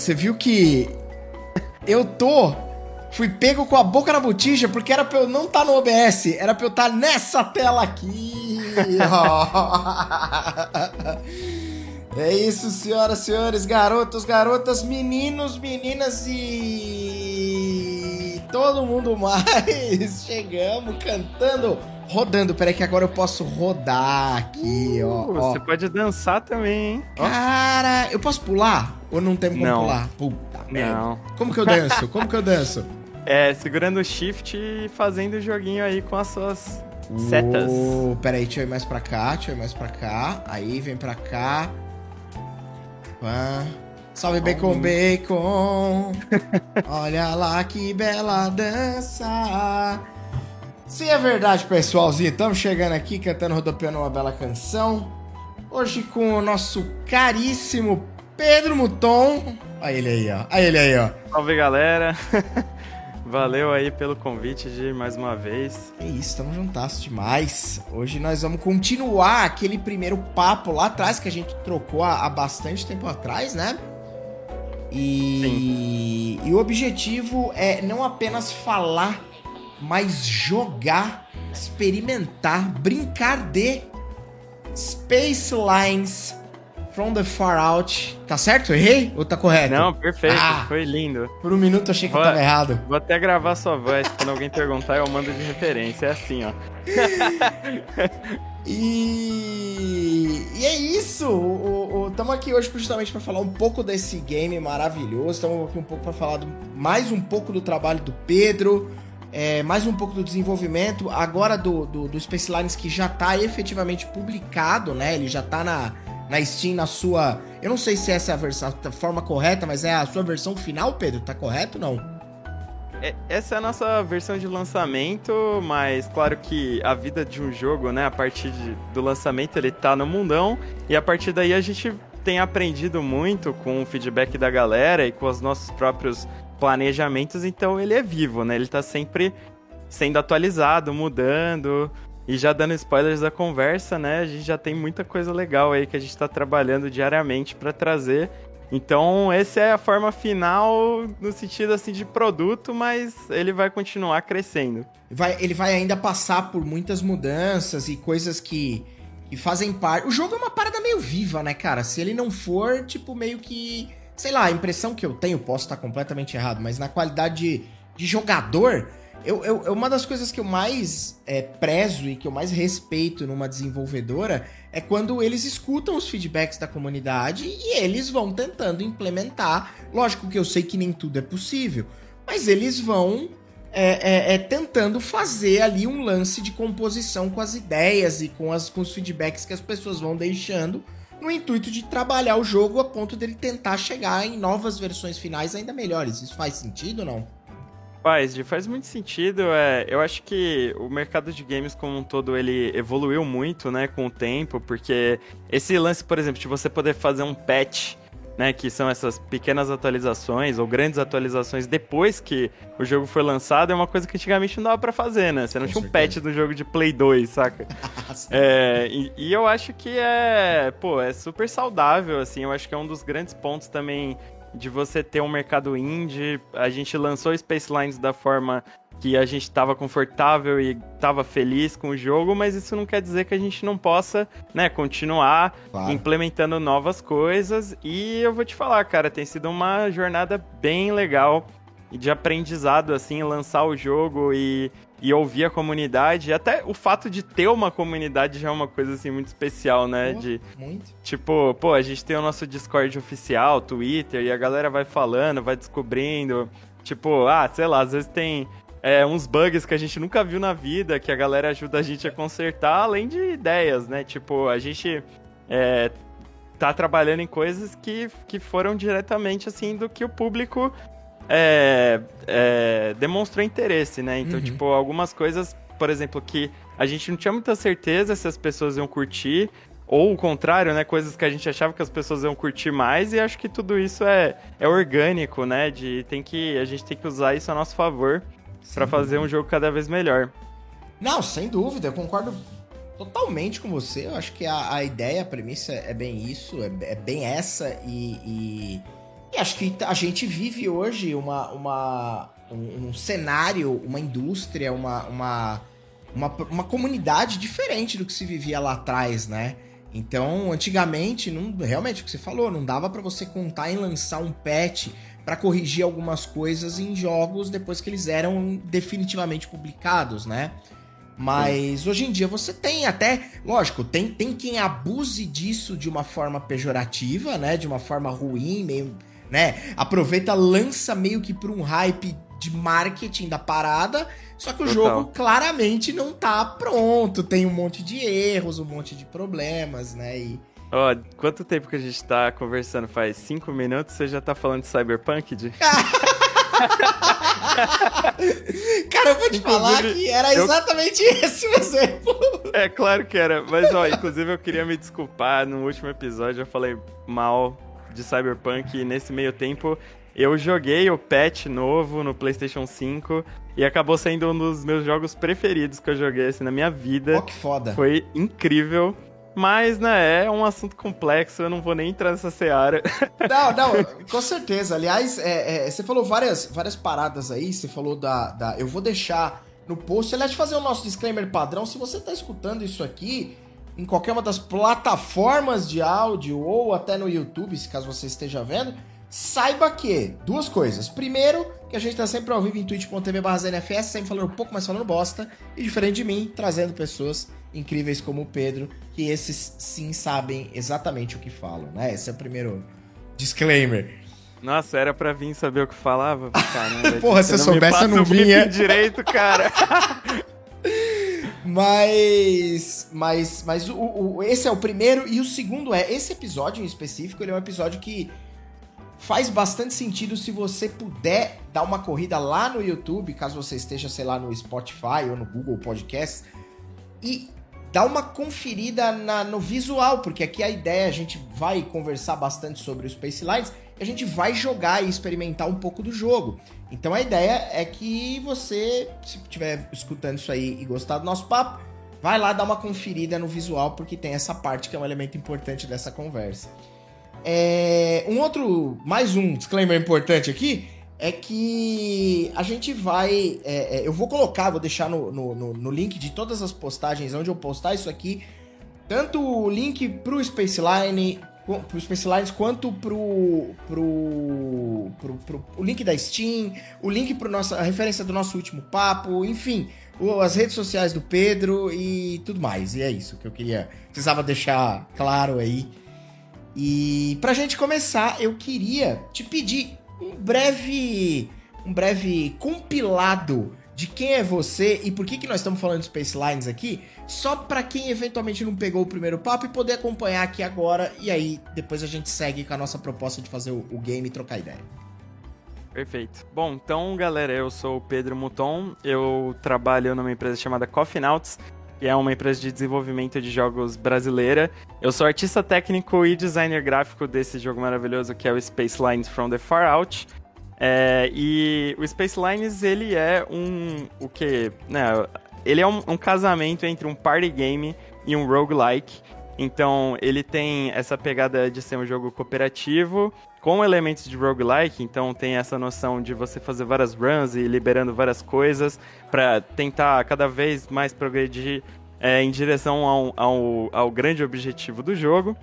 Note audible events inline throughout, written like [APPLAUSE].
você viu que eu tô. Fui pego com a boca na botija porque era pra eu não estar tá no OBS, era pra eu estar tá nessa tela aqui. [LAUGHS] é isso, senhoras, senhores, garotos, garotas, meninos, meninas e todo mundo mais. [LAUGHS] Chegamos cantando rodando. Peraí que agora eu posso rodar aqui, ó, uh, ó. Você pode dançar também, hein? Cara, eu posso pular? Ou não tem como não. pular? Puta merda. Não. Como que eu danço? Como que eu danço? [LAUGHS] É, segurando o shift e fazendo o joguinho aí com as suas setas. Uh, peraí, deixa eu ir mais pra cá, deixa eu ir mais pra cá. Aí, vem pra cá. Pã. Salve Bacon Bacon! [LAUGHS] Olha lá que bela dança! Se é verdade, pessoalzinho, estamos chegando aqui cantando rodopiando uma bela canção. Hoje com o nosso caríssimo Pedro Muton. Olha ele aí, ó. Olha ele aí, ó. Salve, galera. [LAUGHS] Valeu aí pelo convite de mais uma vez. É isso, estamos juntas demais. Hoje nós vamos continuar aquele primeiro papo lá atrás que a gente trocou há, bastante tempo atrás, né? E, e o objetivo é não apenas falar mas jogar, experimentar, brincar de Space Lines from the Far Out. Tá certo? Errei? Ou tá correto? Não, perfeito. Ah, foi lindo. Por um minuto eu achei que vou, eu tava errado. Vou até gravar sua voz. Quando alguém perguntar, eu mando de referência. É assim, ó. [LAUGHS] e... e é isso. Estamos aqui hoje justamente para falar um pouco desse game maravilhoso. Estamos aqui um pouco para falar do... mais um pouco do trabalho do Pedro é, mais um pouco do desenvolvimento, agora do, do, do Space Lines que já está efetivamente publicado, né? Ele já está na, na Steam, na sua. Eu não sei se essa é a, versão, a forma correta, mas é a sua versão final, Pedro? Tá correto ou não? É, essa é a nossa versão de lançamento, mas claro que a vida de um jogo, né, a partir de, do lançamento ele tá no mundão, e a partir daí a gente tem aprendido muito com o feedback da galera e com os nossos próprios planejamentos, então ele é vivo, né? Ele tá sempre sendo atualizado, mudando. E já dando spoilers da conversa, né? A gente já tem muita coisa legal aí que a gente tá trabalhando diariamente para trazer. Então, essa é a forma final no sentido assim de produto, mas ele vai continuar crescendo. Vai, ele vai ainda passar por muitas mudanças e coisas que, que fazem parte. O jogo é uma parada meio viva, né, cara? Se ele não for, tipo, meio que sei lá, a impressão que eu tenho, posso estar completamente errado, mas na qualidade de, de jogador, eu, eu, uma das coisas que eu mais é, prezo e que eu mais respeito numa desenvolvedora é quando eles escutam os feedbacks da comunidade e eles vão tentando implementar. Lógico que eu sei que nem tudo é possível, mas eles vão é, é, é, tentando fazer ali um lance de composição com as ideias e com, as, com os feedbacks que as pessoas vão deixando no intuito de trabalhar o jogo a ponto dele tentar chegar em novas versões finais ainda melhores. Isso faz sentido ou não? Faz, faz muito sentido. É, eu acho que o mercado de games como um todo ele evoluiu muito, né, com o tempo, porque esse lance, por exemplo, de você poder fazer um patch né, que são essas pequenas atualizações ou grandes atualizações depois que o jogo foi lançado, é uma coisa que antigamente não dava para fazer, né? Você não Com tinha certeza. um patch do jogo de Play 2, saca? [LAUGHS] é, e, e, eu acho que é, pô, é super saudável, assim, eu acho que é um dos grandes pontos também de você ter um mercado indie. A gente lançou Space Lines da forma que a gente estava confortável e estava feliz com o jogo, mas isso não quer dizer que a gente não possa, né, continuar claro. implementando novas coisas. E eu vou te falar, cara, tem sido uma jornada bem legal de aprendizado, assim, lançar o jogo e, e ouvir a comunidade. Até o fato de ter uma comunidade já é uma coisa, assim, muito especial, né? Pô, de, muito. Tipo, pô, a gente tem o nosso Discord oficial, Twitter, e a galera vai falando, vai descobrindo. Tipo, ah, sei lá, às vezes tem é, uns bugs que a gente nunca viu na vida, que a galera ajuda a gente a consertar, além de ideias, né? Tipo, a gente é, tá trabalhando em coisas que, que foram diretamente, assim, do que o público é, é, demonstrou interesse, né? Então, uhum. tipo, algumas coisas, por exemplo, que a gente não tinha muita certeza se as pessoas iam curtir, ou o contrário, né? Coisas que a gente achava que as pessoas iam curtir mais, e acho que tudo isso é, é orgânico, né? De, tem que, a gente tem que usar isso a nosso favor para fazer um jogo cada vez melhor. Não, sem dúvida, eu concordo totalmente com você. Eu acho que a, a ideia, a premissa é bem isso, é, é bem essa e, e, e, acho que a gente vive hoje uma, uma, um, um cenário, uma indústria, uma, uma, uma, uma comunidade diferente do que se vivia lá atrás, né? Então, antigamente, não, realmente o que você falou, não dava para você contar em lançar um patch para corrigir algumas coisas em jogos depois que eles eram definitivamente publicados, né? Mas Sim. hoje em dia você tem até, lógico, tem, tem quem abuse disso de uma forma pejorativa, né? De uma forma ruim, meio, né? Aproveita, lança meio que por um hype de marketing da parada, só que o Total. jogo claramente não tá pronto, tem um monte de erros, um monte de problemas, né? E Ó, oh, quanto tempo que a gente tá conversando? Faz cinco minutos, você já tá falando de Cyberpunk, de... [LAUGHS] Cara, eu vou te inclusive, falar que era exatamente eu... esse o exemplo. É, claro que era. Mas, ó, inclusive eu queria me desculpar. No último episódio eu falei mal de Cyberpunk e nesse meio tempo eu joguei o patch novo no PlayStation 5 e acabou sendo um dos meus jogos preferidos que eu joguei assim, na minha vida. Oh, que foda. Foi incrível. Mas, né, é um assunto complexo, eu não vou nem entrar nessa seara. [LAUGHS] Não, não, com certeza. Aliás, é, é, você falou várias, várias paradas aí, você falou da, da. Eu vou deixar no post. Aliás, fazer o nosso disclaimer padrão. Se você tá escutando isso aqui em qualquer uma das plataformas de áudio ou até no YouTube, se caso você esteja vendo, saiba que duas coisas. Primeiro, que a gente tá sempre ao vivo em twitch.tv ZNFS, sempre falando um pouco mais falando bosta, e diferente de mim, trazendo pessoas incríveis como o Pedro, que esses sim sabem exatamente o que falam, né? Esse é o primeiro disclaimer. Nossa, era pra vir saber o que falava? Caramba, [LAUGHS] Porra, se eu soubesse, eu não vinha. direito, cara. [LAUGHS] mas. Mas. Mas o, o, esse é o primeiro. E o segundo é: esse episódio em específico, ele é um episódio que faz bastante sentido se você puder dar uma corrida lá no YouTube, caso você esteja, sei lá, no Spotify ou no Google Podcast, e dá uma conferida na, no visual, porque aqui a ideia, a gente vai conversar bastante sobre o Space Lines, a gente vai jogar e experimentar um pouco do jogo. Então a ideia é que você, se estiver escutando isso aí e gostar do nosso papo, vai lá dar uma conferida no visual, porque tem essa parte que é um elemento importante dessa conversa. É, um outro, mais um disclaimer importante aqui, é que a gente vai. É, é, eu vou colocar, vou deixar no, no, no, link de todas as postagens onde eu postar isso aqui. Tanto o link pro Spaceline, pro Spacelines, quanto pro, pro, pro, pro, o link da Steam, o link pro nossa, a referência do nosso último papo, enfim, as redes sociais do Pedro e tudo mais. E é isso que eu queria. Precisava deixar claro aí. E pra gente começar, eu queria te pedir um breve um breve compilado de quem é você e por que, que nós estamos falando de Space Lines aqui, só para quem eventualmente não pegou o primeiro papo e poder acompanhar aqui agora, e aí depois a gente segue com a nossa proposta de fazer o, o game e trocar ideia. Perfeito. Bom, então, galera, eu sou o Pedro Muton, eu trabalho numa empresa chamada Coffee Nauts, que é uma empresa de desenvolvimento de jogos brasileira. Eu sou artista técnico e designer gráfico desse jogo maravilhoso que é o Space Lines from the Far Out. É, e o Space Lines, ele é um... o que? Né, ele é um, um casamento entre um party game e um roguelike. Então, ele tem essa pegada de ser um jogo cooperativo, com elementos de roguelike, então tem essa noção de você fazer várias runs e liberando várias coisas para tentar cada vez mais progredir é, em direção ao, ao, ao, grande objetivo do jogo.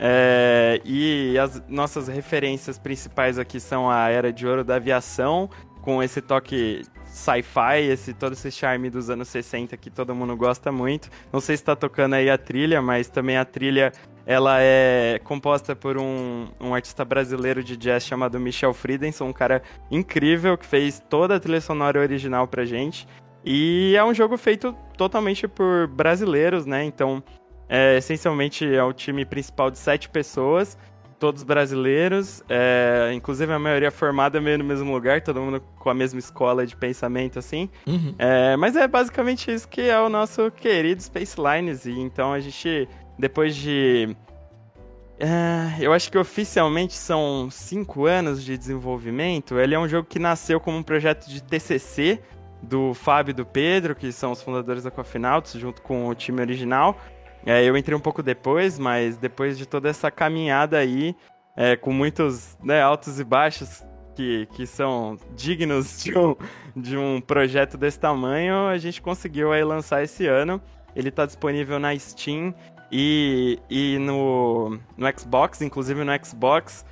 É, e as nossas referências principais aqui são a Era de Ouro da Aviação, com esse toque sci-fi, esse, todo esse charme dos anos 60 que todo mundo gosta muito. Não sei se está tocando aí a trilha, mas também a trilha ela é composta por um, um artista brasileiro de jazz chamado Michel Friedenson, um cara incrível que fez toda a trilha sonora original pra gente. E é um jogo feito totalmente por brasileiros, né? Então, é, essencialmente é o time principal de sete pessoas todos brasileiros, é, inclusive a maioria formada meio no mesmo lugar, todo mundo com a mesma escola de pensamento, assim. Uhum. É, mas é basicamente isso que é o nosso querido Space Lines, e então a gente, depois de... É, eu acho que oficialmente são cinco anos de desenvolvimento. Ele é um jogo que nasceu como um projeto de TCC do Fábio e do Pedro, que são os fundadores da Coffee Nauts, junto com o time original. É, eu entrei um pouco depois, mas depois de toda essa caminhada aí, é, com muitos né, altos e baixos que, que são dignos de um, de um projeto desse tamanho, a gente conseguiu aí lançar esse ano. Ele está disponível na Steam e, e no, no Xbox, inclusive no Xbox.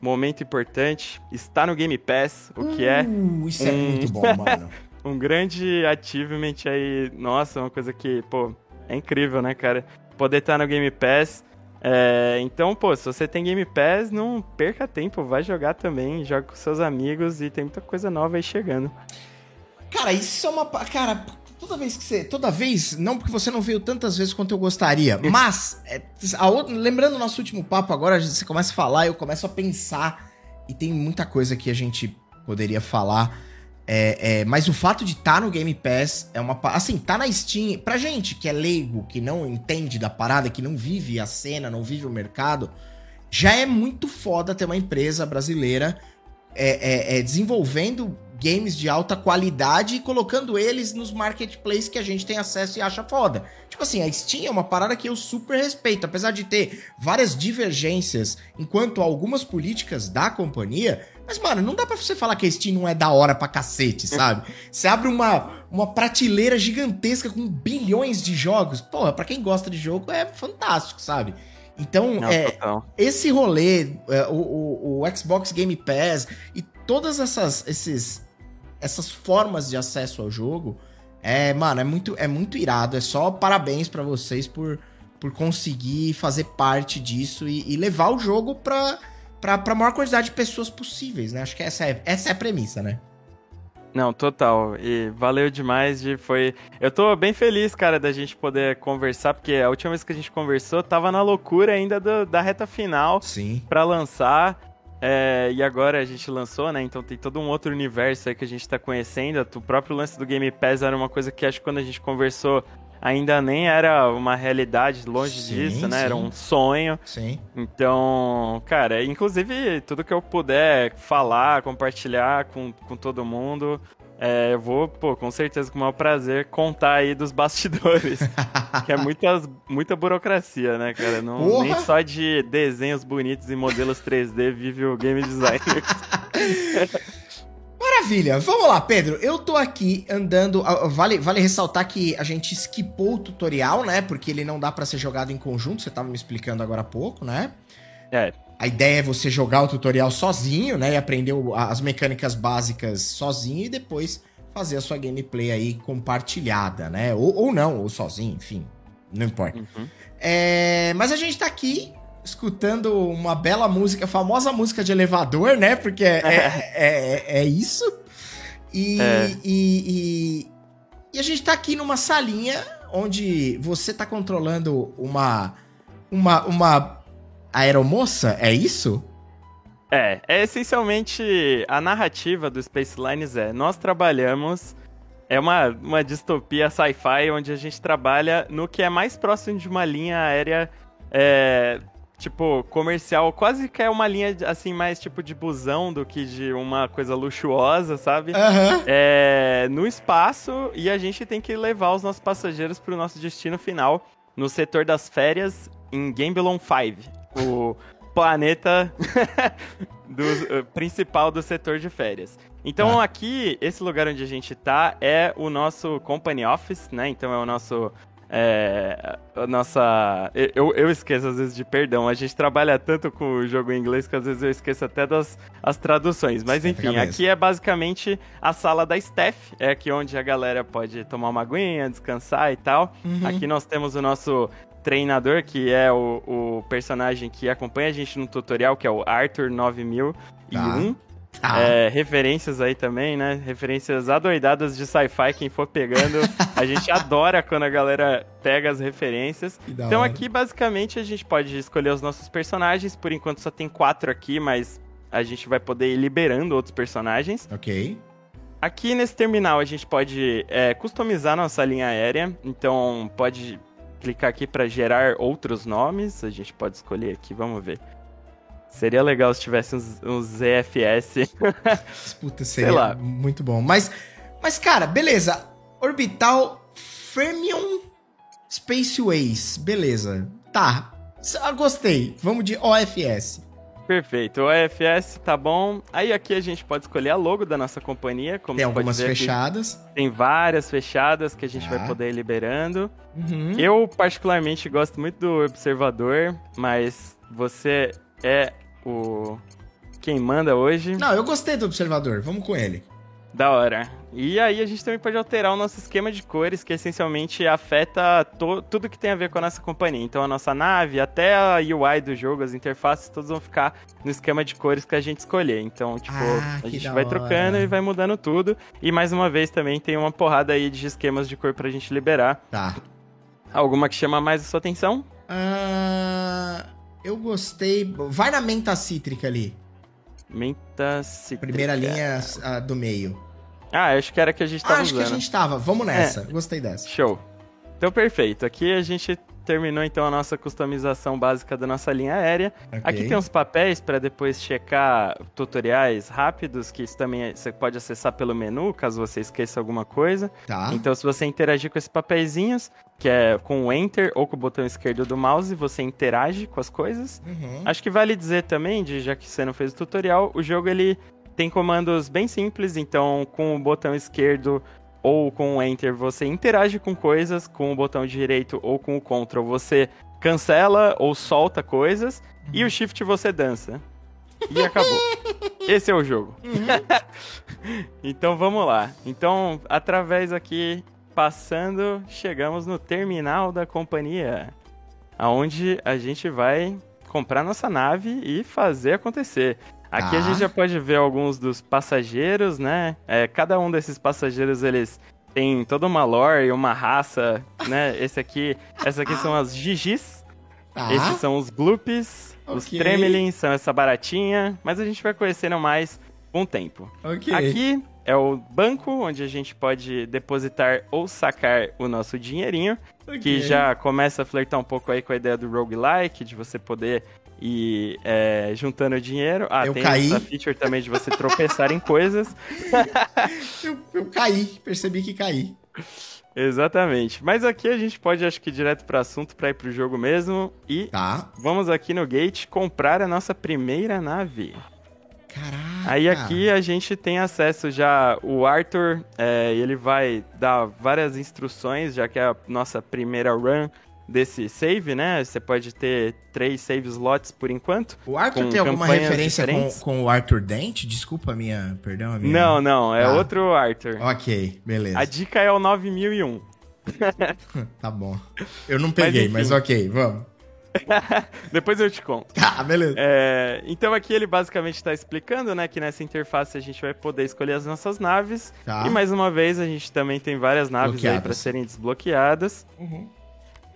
Momento importante, está no Game Pass, o que é. Uh, isso é muito bom, [LAUGHS] mano. um grande achievement aí. Nossa, uma coisa que, pô, é incrível, né, cara? Poder estar no Game Pass. É, então, pô, se você tem Game Pass, não perca tempo, vai jogar também, joga com seus amigos e tem muita coisa nova aí chegando. Cara, isso é uma. Cara, toda vez que você. Toda vez, não porque você não veio tantas vezes quanto eu gostaria, mas, é, outra, lembrando o nosso último papo agora, você começa a falar, eu começo a pensar, e tem muita coisa que a gente poderia falar. É, é, mas o fato de estar tá no Game Pass é uma. Assim, tá na Steam. Pra gente que é leigo, que não entende da parada, que não vive a cena, não vive o mercado, já é muito foda ter uma empresa brasileira é, é, é desenvolvendo games de alta qualidade e colocando eles nos marketplaces que a gente tem acesso e acha foda. Tipo assim, a Steam é uma parada que eu super respeito, apesar de ter várias divergências enquanto algumas políticas da companhia. Mas, mano, não dá pra você falar que a Steam não é da hora pra cacete, sabe? [LAUGHS] Você abre uma, uma prateleira gigantesca com bilhões de jogos. Porra, pra quem gosta de jogo é fantástico, sabe? Então, não, é, esse rolê, é, o, o, o, Xbox Game Pass e todas essas, esses, essas formas de acesso ao jogo, é, mano, é muito, é muito irado. É só parabéns para vocês por, por conseguir fazer parte disso e, e, levar o jogo pra, pra, pra maior quantidade de pessoas possíveis, né? Acho que essa é, essa é a premissa, né? Não, total. E valeu demais. De, foi... Eu tô bem feliz, cara, da gente poder conversar, porque a última vez que a gente conversou tava na loucura ainda do, da reta final Sim. pra lançar. É, e agora a gente lançou, né? Então tem todo um outro universo aí que a gente tá conhecendo. O próprio lance do Game Pass era uma coisa que acho que quando a gente conversou ainda nem era uma realidade, longe sim, disso, né? Sim. Era um sonho. Sim. Então, cara, inclusive tudo que eu puder falar, compartilhar com, com todo mundo, é, eu vou, pô, com certeza, com o maior prazer, contar aí dos bastidores. [LAUGHS] que é muitas, muita burocracia, né, cara? Não, nem só de desenhos bonitos e modelos 3D vive o game designer. [LAUGHS] Maravilha, vamos lá, Pedro. Eu tô aqui andando. Vale, vale ressaltar que a gente skipou o tutorial, né? Porque ele não dá para ser jogado em conjunto, você tava me explicando agora há pouco, né? É. A ideia é você jogar o tutorial sozinho, né? E aprender as mecânicas básicas sozinho e depois fazer a sua gameplay aí compartilhada, né? Ou, ou não, ou sozinho, enfim. Não importa. Uhum. É, mas a gente tá aqui escutando uma bela música, famosa música de elevador, né? Porque é, é, [LAUGHS] é, é isso. E, é. e, e, e, a gente tá aqui numa salinha onde você tá controlando uma, uma, uma aeromoça, é isso? É, é essencialmente a narrativa do Space Lines é, nós trabalhamos é uma, uma distopia sci-fi onde a gente trabalha no que é mais próximo de uma linha aérea é, tipo, comercial, quase que é uma linha, assim, mais tipo de busão do que de uma coisa luxuosa, sabe? Uhum. É, no espaço, e a gente tem que levar os nossos passageiros pro nosso destino final, no setor das férias, em Gambelon 5, o planeta [LAUGHS] do, uh, principal do setor de férias. Então, ah. aqui, esse lugar onde a gente tá é o nosso company office, né? Então, é o nosso é, a nossa. Eu, eu esqueço às vezes de perdão. A gente trabalha tanto com o jogo em inglês que às vezes eu esqueço até das as traduções. Mas enfim, aqui é basicamente a sala da Steph. É aqui onde a galera pode tomar uma aguinha, descansar e tal. Uhum. Aqui nós temos o nosso treinador, que é o, o personagem que acompanha a gente no tutorial, que é o Arthur 9001. Tá. Ah. É, referências aí também, né? Referências adoidadas de sci-fi, quem for pegando. a gente [LAUGHS] adora quando a galera pega as referências. Então aqui, basicamente, a gente pode escolher os nossos personagens. Por enquanto só tem quatro aqui, mas a gente vai poder ir liberando outros personagens. Ok. Aqui nesse terminal a gente pode é, customizar nossa linha aérea. Então pode clicar aqui para gerar outros nomes. A gente pode escolher aqui, vamos ver. Seria legal se tivesse uns, uns ZFS. Puta, [LAUGHS] seria Sei lá. muito bom. Mas, mas, cara, beleza. Orbital Fermion Spaceways. Beleza. Tá. Ah, gostei. Vamos de OFS. Perfeito. O EFS tá bom. Aí aqui a gente pode escolher a logo da nossa companhia. Como tem algumas fechadas. Aqui, tem várias fechadas que a gente vai poder ir liberando. Uhum. Eu, particularmente, gosto muito do Observador, mas você é o. Quem manda hoje. Não, eu gostei do Observador. Vamos com ele. Da hora. E aí a gente também pode alterar o nosso esquema de cores, que essencialmente afeta tudo que tem a ver com a nossa companhia. Então a nossa nave, até a UI do jogo, as interfaces, todos vão ficar no esquema de cores que a gente escolher. Então, tipo, ah, a gente vai hora. trocando e vai mudando tudo. E mais uma vez também tem uma porrada aí de esquemas de cor pra gente liberar. Tá. Alguma que chama mais a sua atenção? Ah, eu gostei. Vai na menta cítrica ali. Menta cítrica. Primeira linha do meio. Ah, acho que era que a gente tava ah, acho usando. que a gente tava. Vamos nessa. É. Gostei dessa. Show. Então, perfeito. Aqui a gente terminou então a nossa customização básica da nossa linha aérea. Okay. Aqui tem uns papéis para depois checar tutoriais rápidos, que isso também você pode acessar pelo menu, caso você esqueça alguma coisa. Tá. Então, se você interagir com esses papeizinhos, que é com o Enter ou com o botão esquerdo do mouse, você interage com as coisas. Uhum. Acho que vale dizer também, de, já que você não fez o tutorial, o jogo ele tem comandos bem simples, então com o botão esquerdo ou com o Enter você interage com coisas, com o botão direito ou com o Ctrl você cancela ou solta coisas, uhum. e o Shift você dança. E acabou. [LAUGHS] Esse é o jogo. Uhum. [LAUGHS] então vamos lá. Então, através aqui passando, chegamos no terminal da companhia, aonde a gente vai comprar nossa nave e fazer acontecer. Aqui a gente já pode ver alguns dos passageiros, né? É, cada um desses passageiros, eles tem toda uma lore e uma raça, né? Esse aqui, essa aqui são as Gigis. Tá. Esses são os Gloops. Okay. Os Tremelins são essa baratinha. Mas a gente vai conhecendo mais com o tempo. Okay. Aqui é o banco onde a gente pode depositar ou sacar o nosso dinheirinho, okay. que já começa a flertar um pouco aí com a ideia do roguelike, de você poder ir é, juntando dinheiro. Ah, eu tem caí. essa feature também de você tropeçar em coisas. [LAUGHS] eu, eu caí, percebi que caí. Exatamente. Mas aqui a gente pode, acho que, direto para assunto para ir pro jogo mesmo. E tá. vamos aqui no gate comprar a nossa primeira nave. Caraca. Aí aqui a gente tem acesso já. O Arthur, é, ele vai dar várias instruções, já que é a nossa primeira run desse save, né? Você pode ter três save slots por enquanto. O Arthur tem alguma referência com, com, o Arthur Dent? Desculpa a minha. Perdão, a minha. Não, não, é ah. outro Arthur. Ok, beleza. A dica é o 9001. tá bom. Eu não peguei, mas, mas ok, vamos. [LAUGHS] Depois eu te conto. Ah, beleza. É, então aqui ele basicamente está explicando, né, que nessa interface a gente vai poder escolher as nossas naves. Tá. E mais uma vez a gente também tem várias naves aí para serem desbloqueadas. Uhum.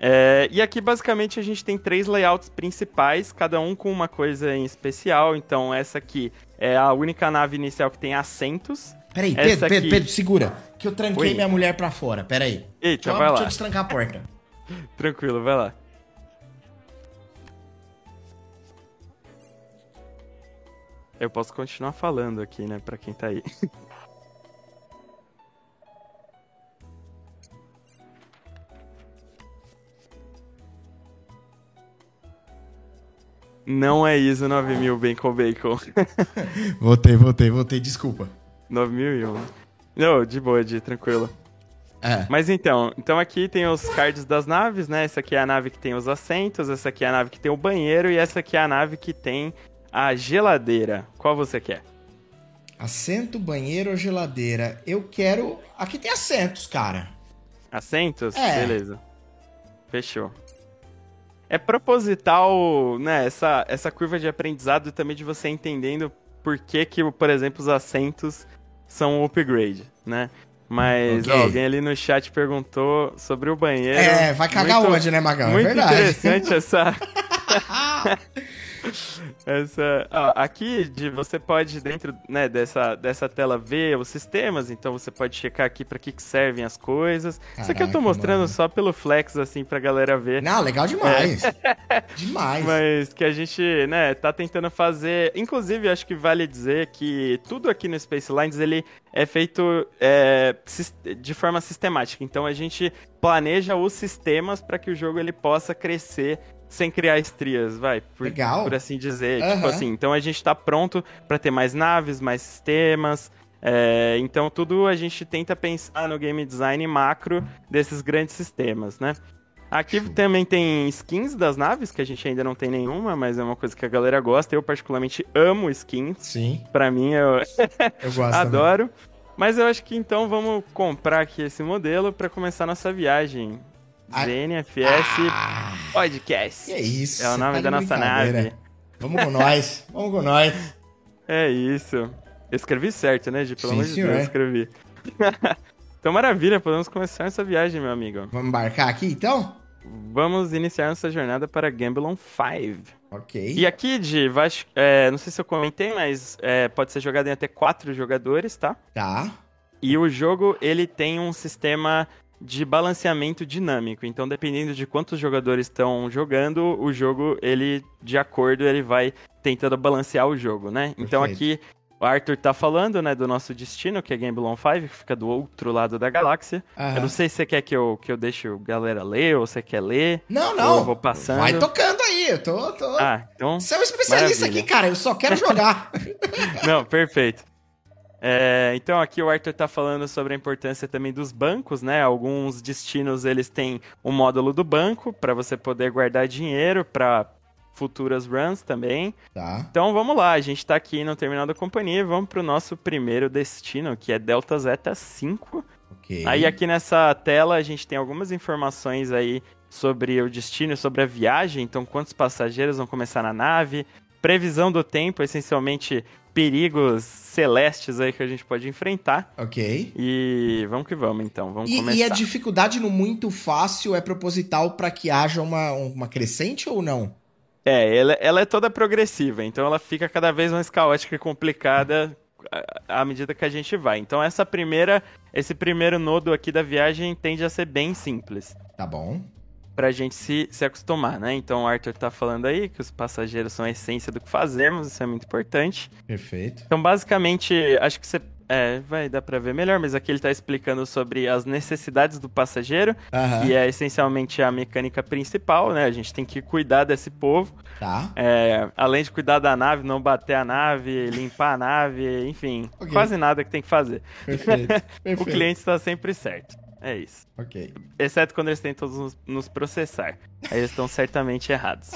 É, e aqui basicamente a gente tem três layouts principais, cada um com uma coisa em especial. Então essa aqui é a única nave inicial que tem assentos. Peraí, Pedro, Pedro, aqui... Pedro, segura. Que eu tranquei Oi. minha mulher pra fora. Peraí. Eita, vai lá. Deixa eu destrancar a porta. [LAUGHS] Tranquilo, vai lá. Eu posso continuar falando aqui, né, pra quem tá aí. [LAUGHS] Não é ISO 9000 Bacon Bacon. [LAUGHS] voltei, voltei, voltei, desculpa. 9001. Não, de boa, de tranquilo. É. Mas então, então aqui tem os cards das naves, né? Essa aqui é a nave que tem os assentos, essa aqui é a nave que tem o banheiro e essa aqui é a nave que tem a geladeira. Qual você quer? Assento, banheiro ou geladeira? Eu quero. Aqui tem assentos, cara. Assentos? É. Beleza. Fechou é proposital, né, essa, essa curva de aprendizado também de você entendendo por que que, por exemplo, os assentos são um upgrade, né? Mas okay. ó, alguém ali no chat perguntou sobre o banheiro. É, vai cagar muito, onde, né, Magão? É muito é verdade. interessante [LAUGHS] essa... [LAUGHS] Essa, ó, aqui de, você pode dentro né, dessa, dessa tela ver os sistemas, então você pode checar aqui para que, que servem as coisas. Caraca, Isso aqui eu tô mostrando mano. só pelo flex assim pra galera ver. Não, legal demais. É. [LAUGHS] demais. Mas que a gente, né, tá tentando fazer, inclusive acho que vale dizer que tudo aqui no Space Lines ele é feito é, de forma sistemática. Então a gente planeja os sistemas para que o jogo ele possa crescer sem criar estrias, vai, por, Legal. por assim dizer. Aham. Tipo assim, então a gente tá pronto pra ter mais naves, mais sistemas. é, então tudo a gente tenta pensar no game design macro desses grandes sistemas, né? Aqui também tem skins das naves, que a gente ainda não tem nenhuma, mas é uma coisa que a galera gosta. Eu particularmente amo skins. Sim, Pra mim, eu eu gosto. [LAUGHS] também. adoro. Mas eu acho que então vamos comprar aqui esse modelo pra começar nossa viagem. Ah. ZNFS Ah, Podcast. que é isso? É o tá nome de da nossa nave. Vamos com nós, vamos com nós. É isso. Eu escrevi certo, né, Gi? Pelo Sim, amor de. Deus, eu escrevi. [LAUGHS] então, maravilha, podemos começar essa viagem, meu amigo. Vamos embarcar aqui então? Vamos iniciar nossa jornada para Gambelon 5. Ok. E aqui, Gi, vai- é, não sei se eu comentei, mas é, pode ser jogado em até quatro jogadores, tá? Tá. E o jogo, ele tem um sistema de balanceamento dinâmico. Então, dependendo de quantos jogadores estão jogando, o jogo, ele, de acordo, ele vai tentando balancear o jogo, né? Então, Perfeito. aqui, o Arthur tá falando, né, do nosso destino, que é Gambelon 5, que fica do outro lado da galáxia. Aham. Eu não sei se você quer que eu, que eu deixe a galera ler, ou você quer ler. Não, não. eu vou passando. Vai tocando aí, eu tô. tô... Ah, então... Você é um especialista Maravilha. aqui, cara. Eu só quero jogar. [LAUGHS] Não, perfeito. É, então aqui o Arthur tá falando sobre a importância também dos bancos, né? Alguns destinos eles têm o módulo do banco para você poder guardar dinheiro para futuras runs também. tá. Então vamos lá, a gente tá aqui no terminal da companhia e vamos pro nosso primeiro destino, que é Delta Zeta 5. Ok. Aí aqui nessa tela a gente tem algumas informações aí sobre o destino, sobre a viagem, então quantos passageiros vão começar na nave, previsão do tempo, essencialmente perigos celestes aí que a gente pode enfrentar. Ok. E vamos que vamos então, vamos E, começar. e a dificuldade no muito fácil é proposital pra que haja uma, uma crescente ou não? É, ela, ela é toda progressiva, então ela fica cada vez mais caótica e complicada à- à medida que a gente vai. Então essa primeira, esse primeiro nodo aqui da viagem tende a ser bem simples. Tá bom. Pra gente se, se acostumar, né? Então o Arthur tá falando aí que os passageiros são a essência do que fazemos, isso é muito importante. Perfeito. Então, basicamente, acho que você. É, vai dar pra ver melhor, mas aqui ele tá explicando sobre as necessidades do passageiro, Aham. que é essencialmente a mecânica principal, né? A gente tem que cuidar desse povo. Tá. É, além de cuidar da nave, não bater a nave, limpar a nave, enfim, Ok. quase nada que tem que fazer. Perfeito. [LAUGHS] Perfeito. O cliente está sempre certo. É isso. Ok. Exceto quando eles tentam nos, nos processar. Aí eles estão certamente errados.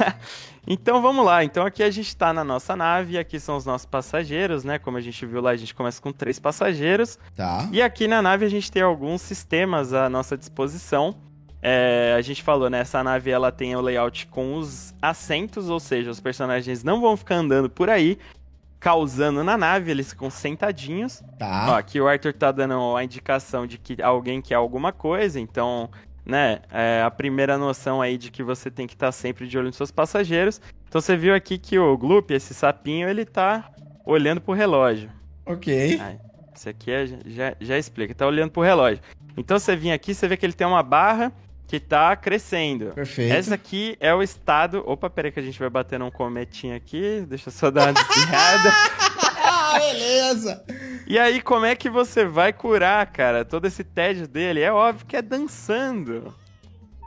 [LAUGHS] então vamos lá. Então aqui a gente tá na nossa nave, aqui são os nossos passageiros, né? Como a gente viu lá, a gente começa com três passageiros. Tá. E aqui na nave a gente tem alguns sistemas à nossa disposição. É, a gente falou, né? Essa nave ela tem o layout com os assentos, ou seja, os personagens não vão ficar andando por aí, causando na nave, eles ficam sentadinhos. Ó, Tá. aqui o Arthur tá dando a indicação de que alguém quer alguma coisa, então, né, é a primeira noção aí de que você tem que estar sempre de olho nos seus passageiros. Então você viu aqui que o Gloop, esse sapinho, ele tá olhando pro relógio. Ok. Ah, Isso aqui é- já, já explica, tá olhando pro relógio. Então você vem aqui, você vê que ele tem uma barra que tá crescendo. Perfeito. Essa aqui é o estado. Opa, peraí que a gente vai bater num cometinho aqui. Deixa eu só dar uma desviada. [LAUGHS] Ah, beleza. E aí, como é que você vai curar, cara, todo esse tédio dele? É óbvio que é dançando.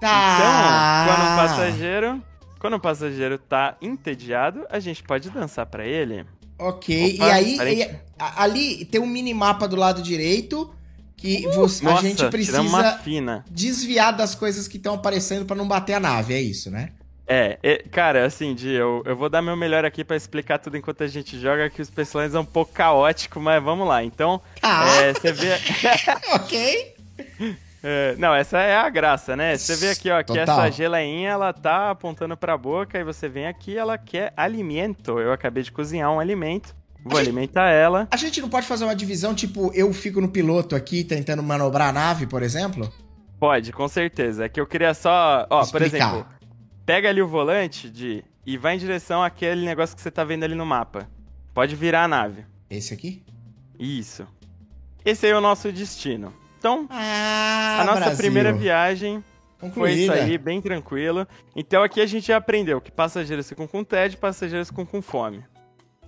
Tá. Então, quando um passageiro, quando um passageiro tá entediado, a gente pode dançar pra ele. Ok. Opa, e aí, e- ali tem um minimapa do lado direito que você, a Nossa, gente tiramos uma precisa fina. desviar das coisas que estão aparecendo pra não bater a nave, é isso, né? É, é, cara, assim, Di, eu, eu vou dar meu melhor aqui pra explicar tudo enquanto a gente joga, que os personagens é um pouco caótico, mas vamos lá. Então, Tá. é, você vê. [LAUGHS] [LAUGHS] ok. É, não, essa é a graça, né? Você vê aqui, ó, que Total. essa geleinha, ela tá apontando pra boca, e você vem aqui, ela quer alimento. Eu acabei de cozinhar um alimento, vou A gente- alimentar ela. A gente não pode fazer uma divisão, tipo, eu fico no piloto aqui tentando manobrar a nave, por exemplo? Pode, com certeza. É que eu queria só, ó, por Explicar. exemplo, pega ali o volante de e vai em direção àquele negócio que você tá vendo ali no mapa. Pode virar a nave. Esse aqui? Isso. Esse aí é o nosso destino. Então, Ah, a nossa Brasil. primeira viagem Foi isso Concluída. aí, bem tranquilo. Então aqui a gente já aprendeu que passageiros ficam com tédio, passageiros ficam com fome.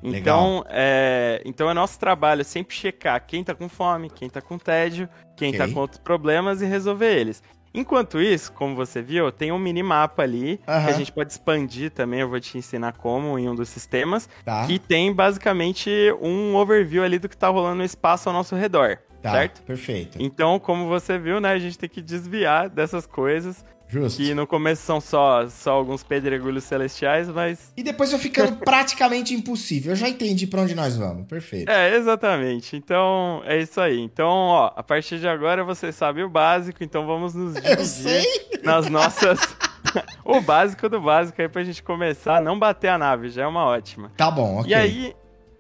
Então é, então é nosso trabalho sempre checar quem tá com fome, quem tá com tédio, quem Ok. tá com outros problemas e resolver eles. Enquanto isso, como você viu, tem um minimapa ali que a gente pode expandir também. Eu vou te ensinar como em um dos sistemas. Tá. Que tem basicamente um overview ali do que tá rolando no espaço ao nosso redor. Tá, Certo? perfeito. Então, como você viu, né, a gente tem que desviar dessas coisas. Justo. Que no começo são só, só alguns pedregulhos celestiais, mas. E depois vai ficando [LAUGHS] praticamente impossível. Eu já entendi pra onde nós vamos. Perfeito. É, exatamente. Então, é isso aí. Então, ó, a partir de agora você sabe o básico, então vamos nos [LAUGHS] Eu dividir sei. nas nossas. [LAUGHS] o básico do básico aí pra gente começar a não bater a nave, já é uma ótima. Tá bom, ok. E aí,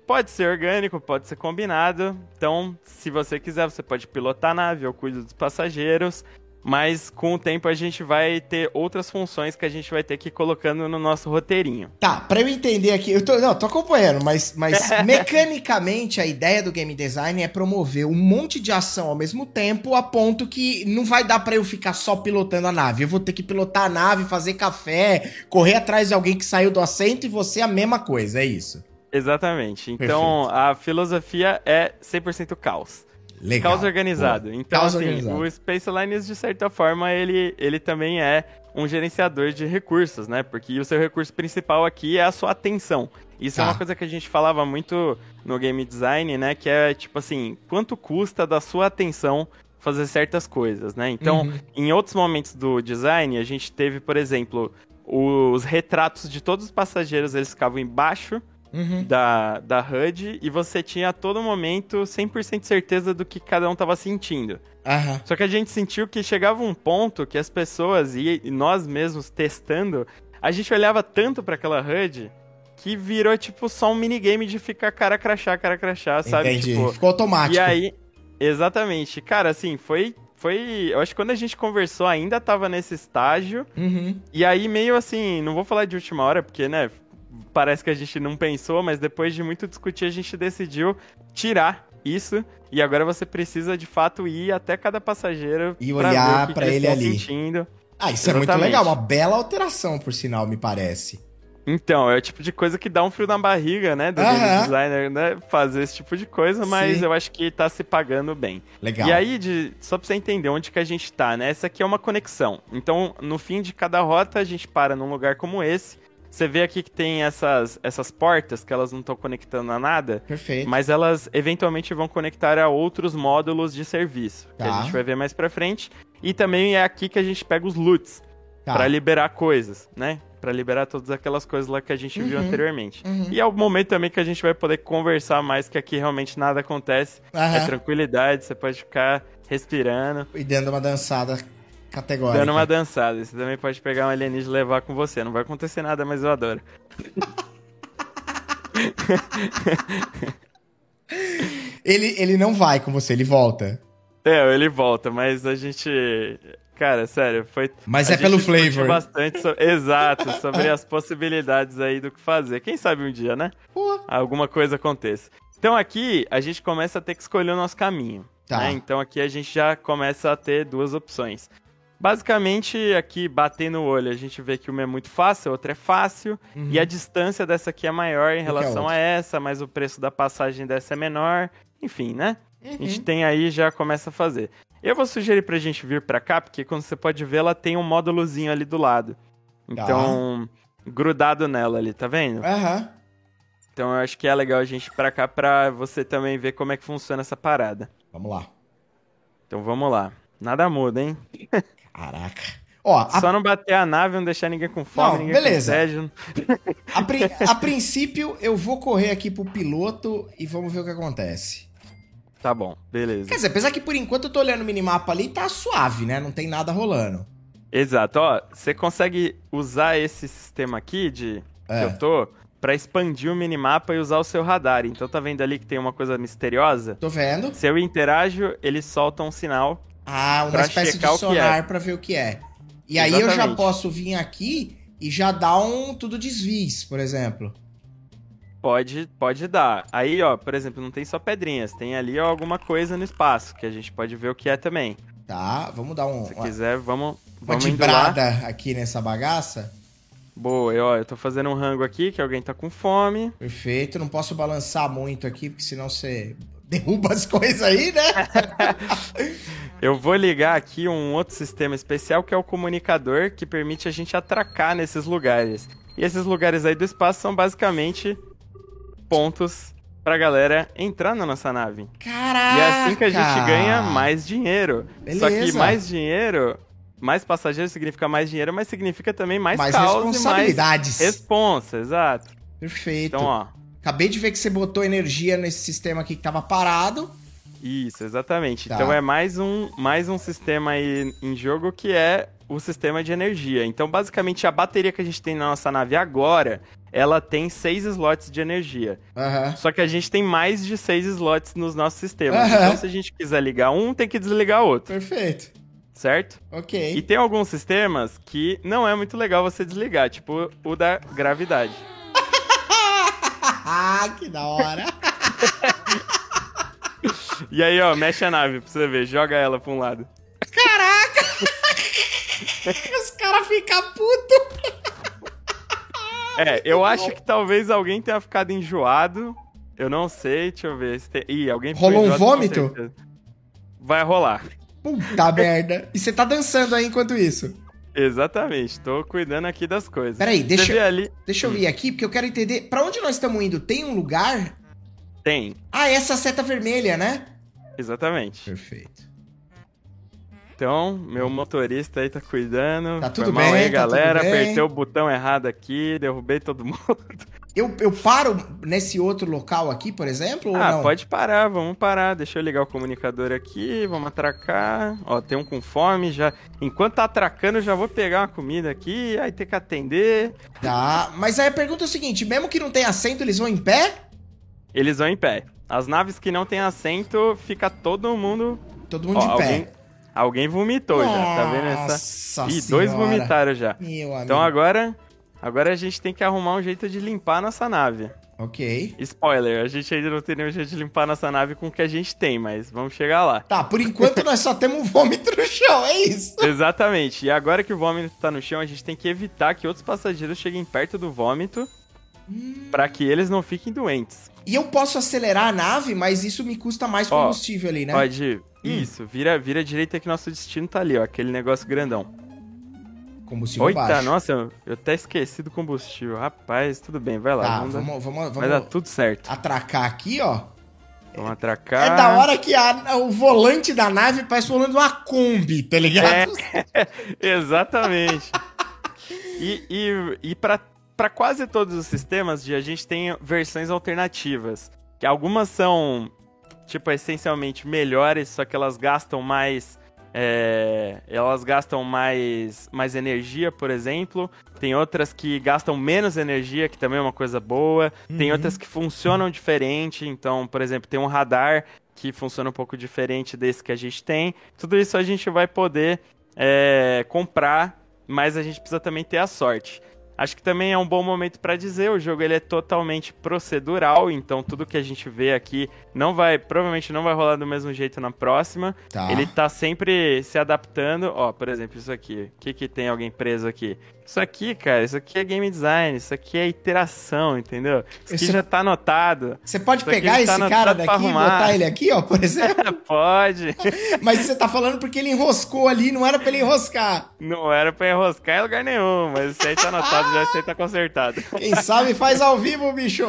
pode ser orgânico, pode ser combinado. Então, se você quiser, você pode pilotar a nave, eu cuido dos passageiros. Mas com o tempo a gente vai ter outras funções que a gente vai ter que ir colocando no nosso roteirinho. Tá, pra eu entender aqui, eu tô, não, tô acompanhando, mas, mas [LAUGHS] mecanicamente a ideia do game design é promover um monte de ação ao mesmo tempo, a ponto que não vai dar pra eu ficar só pilotando a nave. Eu vou ter que pilotar a nave, fazer café, correr atrás de alguém que saiu do assento e você a mesma coisa, é isso. Exatamente. Então, a filosofia é 100% caos. Legal. Caos organizado. Boa. Então, Caos assim, organizado. o Space Alliance, de certa forma, ele, ele também é um gerenciador de recursos, né? Porque o seu recurso principal aqui é a sua atenção. Isso é Tá. uma coisa que a gente falava muito no game design, né? Que é, tipo assim, quanto custa da sua atenção fazer certas coisas, né? Então, Uhum. em outros momentos do design, a gente teve, por exemplo, os retratos de todos os passageiros, eles ficavam embaixo Uhum. da, da HUD e você tinha a todo momento 100% certeza do que cada um tava sentindo. Aham. Só que a gente sentiu que chegava um ponto que as pessoas e, nós mesmos testando, a gente olhava tanto pra aquela HUD que virou tipo só um minigame de ficar cara crachá, cara crachá, sabe? Entendi. Tipo, Ficou automático. e aí, exatamente. Cara, assim, foi foi, eu acho que quando a gente conversou ainda tava nesse estágio Uhum. e aí, meio assim, não vou falar de última hora, porque, né, parece que a gente não pensou, mas depois de muito discutir, a gente decidiu tirar isso. E agora você precisa, de fato, ir até cada passageiro E pra olhar eles ele ali. sentindo. Ah, isso é muito Exatamente. legal. Uma bela alteração, por sinal, me parece. Então, é o tipo de coisa que dá um frio na barriga, né, do designer, né, fazer esse tipo de coisa, mas Sim. eu acho que tá se pagando bem. Legal. E aí, de- só pra você entender onde que a gente tá, né? Essa aqui é uma conexão. Então, no fim de cada rota, a gente para num lugar como esse. Você vê aqui que tem essas, essas portas que elas não estão conectando a nada, Perfeito. mas elas eventualmente vão conectar a outros módulos de serviço, que Tá. a gente vai ver mais pra frente. E também é aqui que a gente pega os loots Tá. pra liberar coisas, né? Pra liberar todas aquelas coisas lá que a gente viu Uhum. anteriormente. Uhum. E é o momento também que a gente vai poder conversar mais, que aqui realmente nada acontece. É Aham. tranquilidade, você pode ficar respirando, E dando uma dançada categórica. dando uma dançada. Você também pode pegar um alienígena e levar com você. Não vai acontecer nada, mas eu adoro. [LAUGHS] Ele, ele não vai com você, ele volta. É, ele volta, mas a gente. Cara, sério, foi. Mas é pelo flavor. bastante so- Exato, sobre [LAUGHS] as possibilidades aí do que fazer. Quem sabe um dia, né? Pô. Alguma coisa aconteça. Então aqui a gente começa a ter que escolher o nosso caminho. Tá. né? Então aqui a gente já começa a ter duas opções. Basicamente, aqui bater no olho, a gente vê que uma é muito fácil, a outra é fácil, Uhum. e a distância dessa aqui é maior em relação outra? a essa, mas o preço da passagem dessa é menor. Enfim, né? A Uhum. gente tem aí já começa a fazer. Eu vou sugerir pra gente vir pra cá, porque quando você pode ver, ela tem um módulozinho ali do lado. Tá. Então, grudado nela ali, tá vendo? Aham. Então eu acho que é legal a gente ir pra cá pra você também ver como é que funciona essa parada. Vamos lá. Então vamos lá. Nada muda, hein? [LAUGHS] Caraca. Ó, a, Só não bater a nave, não deixar ninguém com fome, Não, ninguém beleza. a, pri- [LAUGHS] a princípio, eu vou correr aqui pro piloto e vamos ver o que acontece. Tá bom, beleza. Quer dizer, apesar que por enquanto eu tô olhando o minimapa ali e tá suave, né? Não tem nada rolando. Exato, ó, você consegue usar esse sistema aqui de É. que eu tô pra expandir o minimapa e usar o seu radar. Então tá vendo ali que tem uma coisa misteriosa? Tô vendo. Se eu interajo, ele solta um sinal. Ah, uma espécie de que sonar pra ver o que é. E aí eu já Exatamente. posso vir aqui e já dar um tudo desvies, por exemplo. Pode, pode dar. Aí, ó, por exemplo, não tem só pedrinhas, tem ali ó, alguma coisa no espaço que a gente pode ver o que é também. Tá, vamos dar um, Se uma, quiser, vamos, uma vamos aqui nessa bagaça. Boa, eu, ó, eu tô fazendo um rango aqui, que alguém tá com fome. Perfeito. Não posso balançar muito aqui, porque senão você derruba as coisas aí, né? [LAUGHS] Eu vou ligar aqui um outro sistema especial que é o comunicador, que permite a gente atracar nesses lugares. E esses lugares aí do espaço são basicamente pontos pra galera entrar na nossa nave. Caraca! E é assim que a gente ganha mais dinheiro. Só que Beleza. mais dinheiro, mais passageiros significa mais dinheiro, mas significa também mais, Mais caos e mais responsabilidades. responsa, exato. Perfeito. Então, ó, Acabei de ver que você botou energia nesse sistema aqui que tava parado. Isso, exatamente. Tá. Então é mais um, mais um sistema aí em jogo que é o sistema de energia. Então, basicamente, a bateria que a gente tem na nossa nave agora, ela tem seis slots de energia. Aham. Só que a gente tem mais de seis slots nos nossos sistemas. Aham. Então, se a gente quiser ligar um, tem que desligar outro, Perfeito. certo? Ok. E tem alguns sistemas que não é muito legal você desligar, tipo o da gravidade. Ah, que da hora. [LAUGHS] E aí, ó, mexe a nave pra você ver, joga ela pra um lado. Os caras ficam putos. É, eu acho que talvez alguém tenha ficado enjoado. Eu não sei, deixa eu ver. Se tem... Ih, alguém Rolou um enjoado, com vômito? Vai rolar. Puta merda. E você tá dançando aí enquanto isso. Exatamente, tô cuidando aqui das coisas. Peraí, deixa- vê ali. Deixa eu vir aqui, porque eu quero entender. Pra onde nós estamos indo? Tem um lugar? Tem, Ah, essa seta vermelha, né? exatamente. Perfeito. Então, meu motorista aí tá cuidando. Tá Foi tudo mal bem, aí, tá galera. Apertei o botão errado aqui, derrubei todo [LAUGHS] mundo. Eu, eu paro nesse outro local aqui, por exemplo? ou ah, não? pode parar, vamos parar. Deixa eu ligar o comunicador aqui, vamos atracar. Ó, tem um com fome já. Enquanto tá atracando, eu já vou pegar uma comida aqui, aí tem que atender. Tá, mas aí a pergunta é o seguinte: mesmo que não tenha assento, eles vão em pé? Eles vão em pé. As naves que não tem assento, fica todo mundo. Todo mundo Ó, de alguém, pé. alguém vomitou já, tá vendo essa? Nossa Ih, dois senhora. vomitaram já. Meu amigo. Então agora, agora a gente tem que arrumar um jeito de limpar a nossa nave. Ok. Spoiler, a gente ainda não tem nenhum jeito de limpar a nossa nave com o que a gente tem, mas vamos chegar lá. Tá, por enquanto nós só temos vômito no chão, é isso? [LAUGHS] Exatamente. E agora que o vômito tá no chão, a gente tem que evitar que outros passageiros cheguem perto do vômito pra que eles não fiquem doentes. E eu posso acelerar a nave, mas isso me custa mais Ó, combustível ali, né? Pode. Isso, vira, vira direita que nosso destino tá ali, ó. Aquele negócio grandão. Combustível Oita, baixo. nossa, eu, até esqueci do combustível. Rapaz, tudo bem, vai lá. Tá, vamos vamos, vamos, vai dar tudo certo. atracar aqui, ó. Vamos atracar. É da hora que a- o volante da nave parece o volante de uma Kombi, tá ligado? É. [LAUGHS] Exatamente. e e, e para quase todos os sistemas, a gente tem versões alternativas. Que algumas são, tipo, essencialmente melhores, só que elas gastam mais. É, elas gastam mais, mais energia, por exemplo. Tem outras que gastam menos energia, que também é uma coisa boa. Tem Uhum. outras que funcionam diferente. Então, por exemplo, tem um radar que funciona um pouco diferente desse que a gente tem. Tudo isso a gente vai poder é, comprar, mas a gente precisa também ter a sorte. Acho que também é um bom momento para dizer, o jogo ele é totalmente procedural, então tudo que a gente vê aqui não vai, provavelmente não vai rolar do mesmo jeito na próxima. Tá. Ele tá sempre se adaptando. Ó, por exemplo, isso aqui. O que que tem alguém preso aqui? Isso aqui, cara, isso aqui é game design, isso aqui é iteração, entendeu? Isso aqui Esse- já tá anotado. Você pode pegar tá esse anotado cara daqui e botar ele aqui, ó, por [LAUGHS] exemplo? Pode. Mas você tá falando porque ele enroscou ali, não era pra ele enroscar. Não era pra enroscar em lugar nenhum, mas isso aí tá anotado, já isso aí tá consertado. [LAUGHS] Quem sabe faz ao vivo, bicho.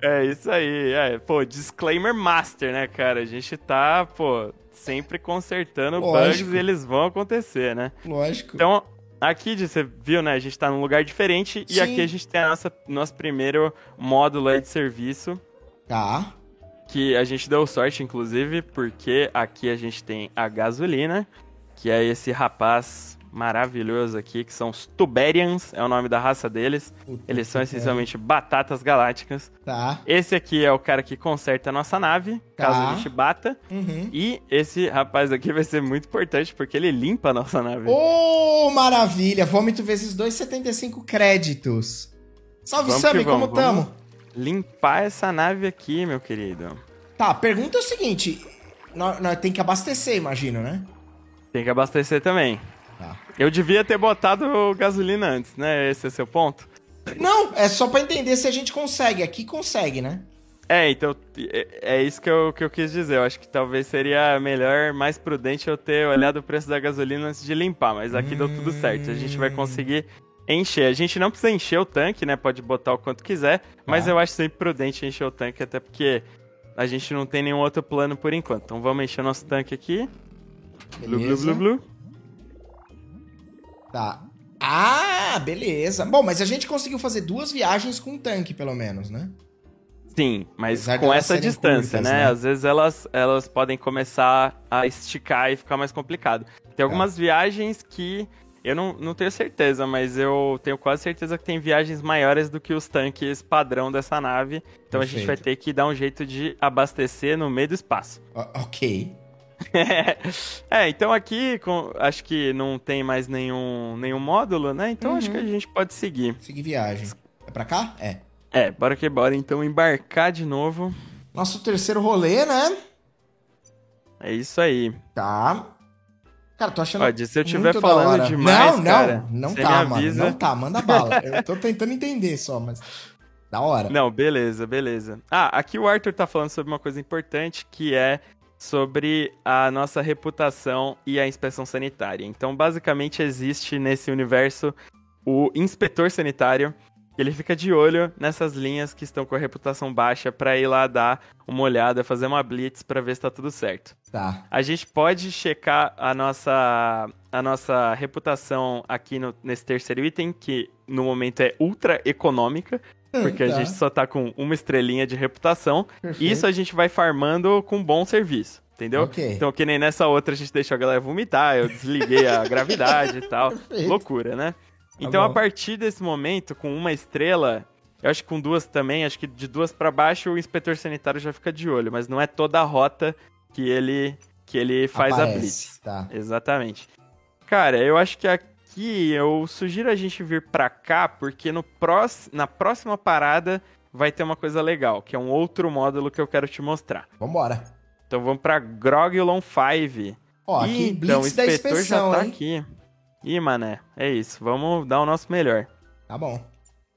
É isso aí. É, pô, disclaimer master, né, cara? A gente tá, pô, sempre consertando Lógico. bugs e eles vão acontecer, né? Lógico. Então, aqui, você viu, né? A gente tá num lugar diferente e Sim. aqui a gente tem a nossa, nosso primeiro módulo aí de serviço. Tá. Que a gente deu sorte, inclusive, porque aqui a gente tem a gasolina, que é esse rapaz maravilhoso aqui, que são os Tuberians, é o nome da raça deles. Puta Eles são essencialmente batatas galácticas. Tá. Esse aqui é o cara que conserta a nossa nave, caso Tá. a gente bata. Uhum. E esse rapaz aqui vai ser muito importante, porque ele limpa a nossa nave. Ô, maravilha! Vômito vezes 2, 75 créditos. Salve, Vamos Sammy, como tamo? vamos. Limpar essa nave aqui, meu querido. Tá, a pergunta é o seguinte: nós, nós tem que abastecer, imagino, né? Tem que abastecer também. Tá. Eu devia ter botado gasolina antes, né? Esse é seu ponto? Não, é só pra entender se a gente consegue. Aqui consegue, né? É, então, é, é isso que eu, que eu quis dizer. Eu acho que talvez seria melhor, mais prudente eu ter olhado o preço da gasolina antes de limpar, mas aqui hum... deu tudo certo. A gente vai conseguir encher. A gente não precisa encher o tanque, né? Pode botar o quanto quiser, mas ah. eu acho sempre prudente encher o tanque, até porque a gente não tem nenhum outro plano por enquanto. Então vamos encher nosso tanque aqui. Blu, blu, blu, blu. Tá. Ah, beleza. Bom, mas a gente conseguiu fazer duas viagens com tanque, pelo menos, né? Sim, mas com essa distância, curtas, né? né? Às vezes elas, elas podem começar a esticar e ficar mais complicado. Tem algumas é. viagens que eu não, não tenho certeza, mas eu tenho quase certeza que tem viagens maiores do que os tanques padrão dessa nave. Então Perfeito. a gente vai ter que dar um jeito de abastecer no meio do espaço. ok. [LAUGHS] é, então aqui com, acho que não tem mais nenhum, nenhum módulo, né? Então uhum. acho que a gente pode seguir. Seguir viagem. É pra cá? É. É, bora que bora então embarcar de novo. Nosso terceiro rolê, né? É isso aí. Tá. Cara, tô achando. Pode, se eu estiver falando demais. Não, cara, não, não tá, mano. Não tá, manda bala. [LAUGHS] eu tô tentando entender só, mas. Da hora. Não, beleza, beleza. Ah, aqui o Arthur tá falando sobre uma coisa importante que é sobre a nossa reputação e a inspeção sanitária. Então, basicamente, existe nesse universo o inspetor sanitário ele fica de olho nessas linhas que estão com a reputação baixa para ir lá dar uma olhada, fazer uma blitz para ver se tá tudo certo. Tá. A gente pode checar a nossa a nossa reputação aqui no, nesse terceiro item, que no momento é ultra econômica, [LAUGHS] porque tá. a gente só tá com uma estrelinha de reputação. Perfeito. Isso a gente vai farmando com bom serviço. Entendeu? Okay. Então, que nem nessa outra a gente deixou a galera vomitar, eu desliguei a [LAUGHS] gravidade e tal. Perfeito. Loucura, né? Tá então, a partir desse momento, com uma estrela, eu acho que com duas também, acho que de duas para baixo o inspetor sanitário já fica de olho, mas não é toda a rota que ele que ele faz Aparece, a blitz. Tá. Exatamente. Cara, eu acho que aqui eu sugiro a gente vir para cá porque no próximo, na próxima parada vai ter uma coisa legal, que é um outro módulo que eu quero te mostrar. Vambora. Então vamos para Grogulon 5. Ó, aqui Blitz então, o inspetor da inspeção, já tá hein? aqui. Ih, mané, é isso. Vamos dar o nosso melhor. Tá bom.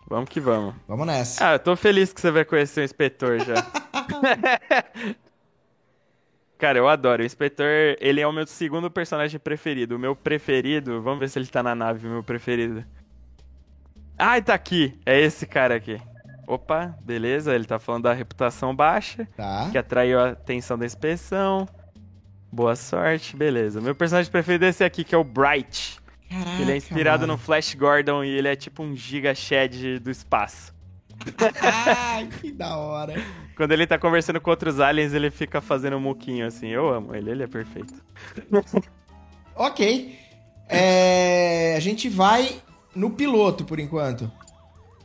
Vamos que vamos. Vamos nessa. Ah, eu tô feliz que você vai conhecer o inspetor já. [LAUGHS] [LAUGHS] Cara, eu adoro. O inspetor, ele é o meu segundo personagem preferido. O meu preferido, vamos ver se ele tá na nave, o meu preferido. Ah, tá aqui. É esse cara aqui. Opa, beleza. Ele tá falando da reputação baixa. Tá. Que atraiu a atenção da inspeção. Boa sorte, beleza. Meu personagem preferido é esse aqui, que é o Bright. Caraca, ele é inspirado mano. no Flash Gordon e ele é tipo um Giga Shed do espaço. [LAUGHS] Ai, que da hora. Quando ele tá conversando com outros aliens, ele fica fazendo um muquinho assim. Eu amo ele, ele é perfeito. [LAUGHS] ok. É, a gente vai no piloto por enquanto.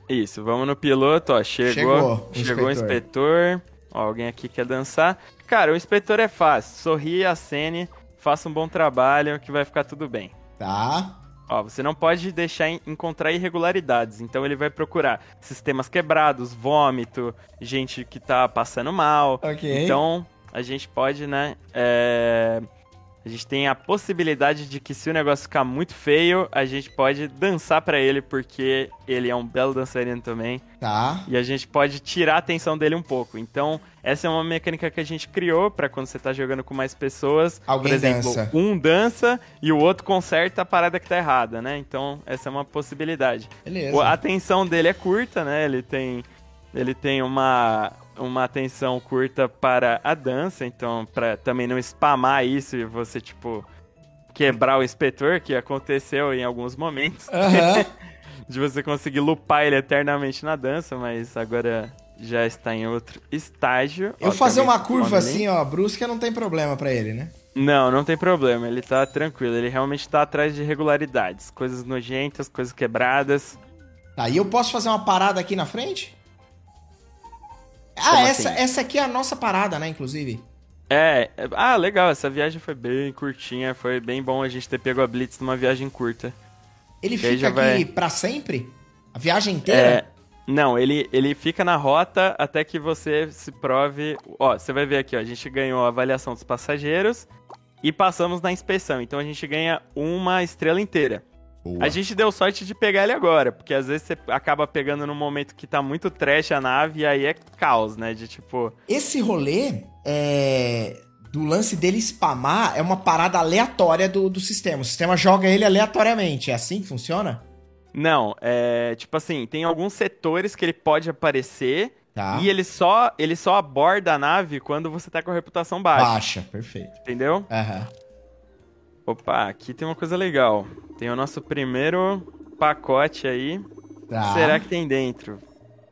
Isso, vamos no piloto, ó. Chegou, chegou, chegou o inspetor. Ó, alguém aqui quer dançar. Cara, o inspetor é fácil. Sorri, acene, faça um bom trabalho que vai ficar tudo bem. Tá. Ó, você não pode deixar encontrar irregularidades. Então ele vai procurar sistemas quebrados, vômito, gente que tá passando mal. Ok. Então a gente pode, né? É... A gente tem a possibilidade de que se o negócio ficar muito feio, a gente pode dançar para ele, porque ele é um belo dançarino também. Tá. E a gente pode tirar a atenção dele um pouco. Então, essa é uma mecânica que a gente criou para quando você tá jogando com mais pessoas. Alguém Por exemplo, dança. um dança e o outro conserta a parada que tá errada, né? Então, essa é uma possibilidade. Beleza. A atenção dele é curta, né? Ele tem ele tem uma uma atenção curta para a dança, então para também não spamar isso e você tipo quebrar o inspetor que aconteceu em alguns momentos. Uhum. [LAUGHS] de você conseguir lupar ele eternamente na dança, mas agora já está em outro estágio. Eu fazer uma curva assim, ó, brusca não tem problema para ele, né? Não, não tem problema, ele tá tranquilo, ele realmente tá atrás de irregularidades, coisas nojentas, coisas quebradas. Tá, e eu posso fazer uma parada aqui na frente? Ah, essa, assim? essa aqui é a nossa parada, né, inclusive. É, ah, legal, essa viagem foi bem curtinha, foi bem bom a gente ter pego a Blitz numa viagem curta. Ele fica aqui vai... para sempre? A viagem inteira? É, não, ele, ele fica na rota até que você se prove. Ó, você vai ver aqui, ó, a gente ganhou a avaliação dos passageiros e passamos na inspeção. Então a gente ganha uma estrela inteira. Boa. A gente deu sorte de pegar ele agora, porque às vezes você acaba pegando num momento que tá muito trash a nave e aí é caos, né? De tipo. Esse rolê é. Do lance dele spamar é uma parada aleatória do, do sistema. O sistema joga ele aleatoriamente. É assim que funciona? Não, é tipo assim, tem alguns setores que ele pode aparecer tá. e ele só, ele só aborda a nave quando você tá com a reputação baixa. Baixa, perfeito. Entendeu? Aham. Uhum. Opa, aqui tem uma coisa legal. Tem o nosso primeiro pacote aí. Tá. Será que tem dentro?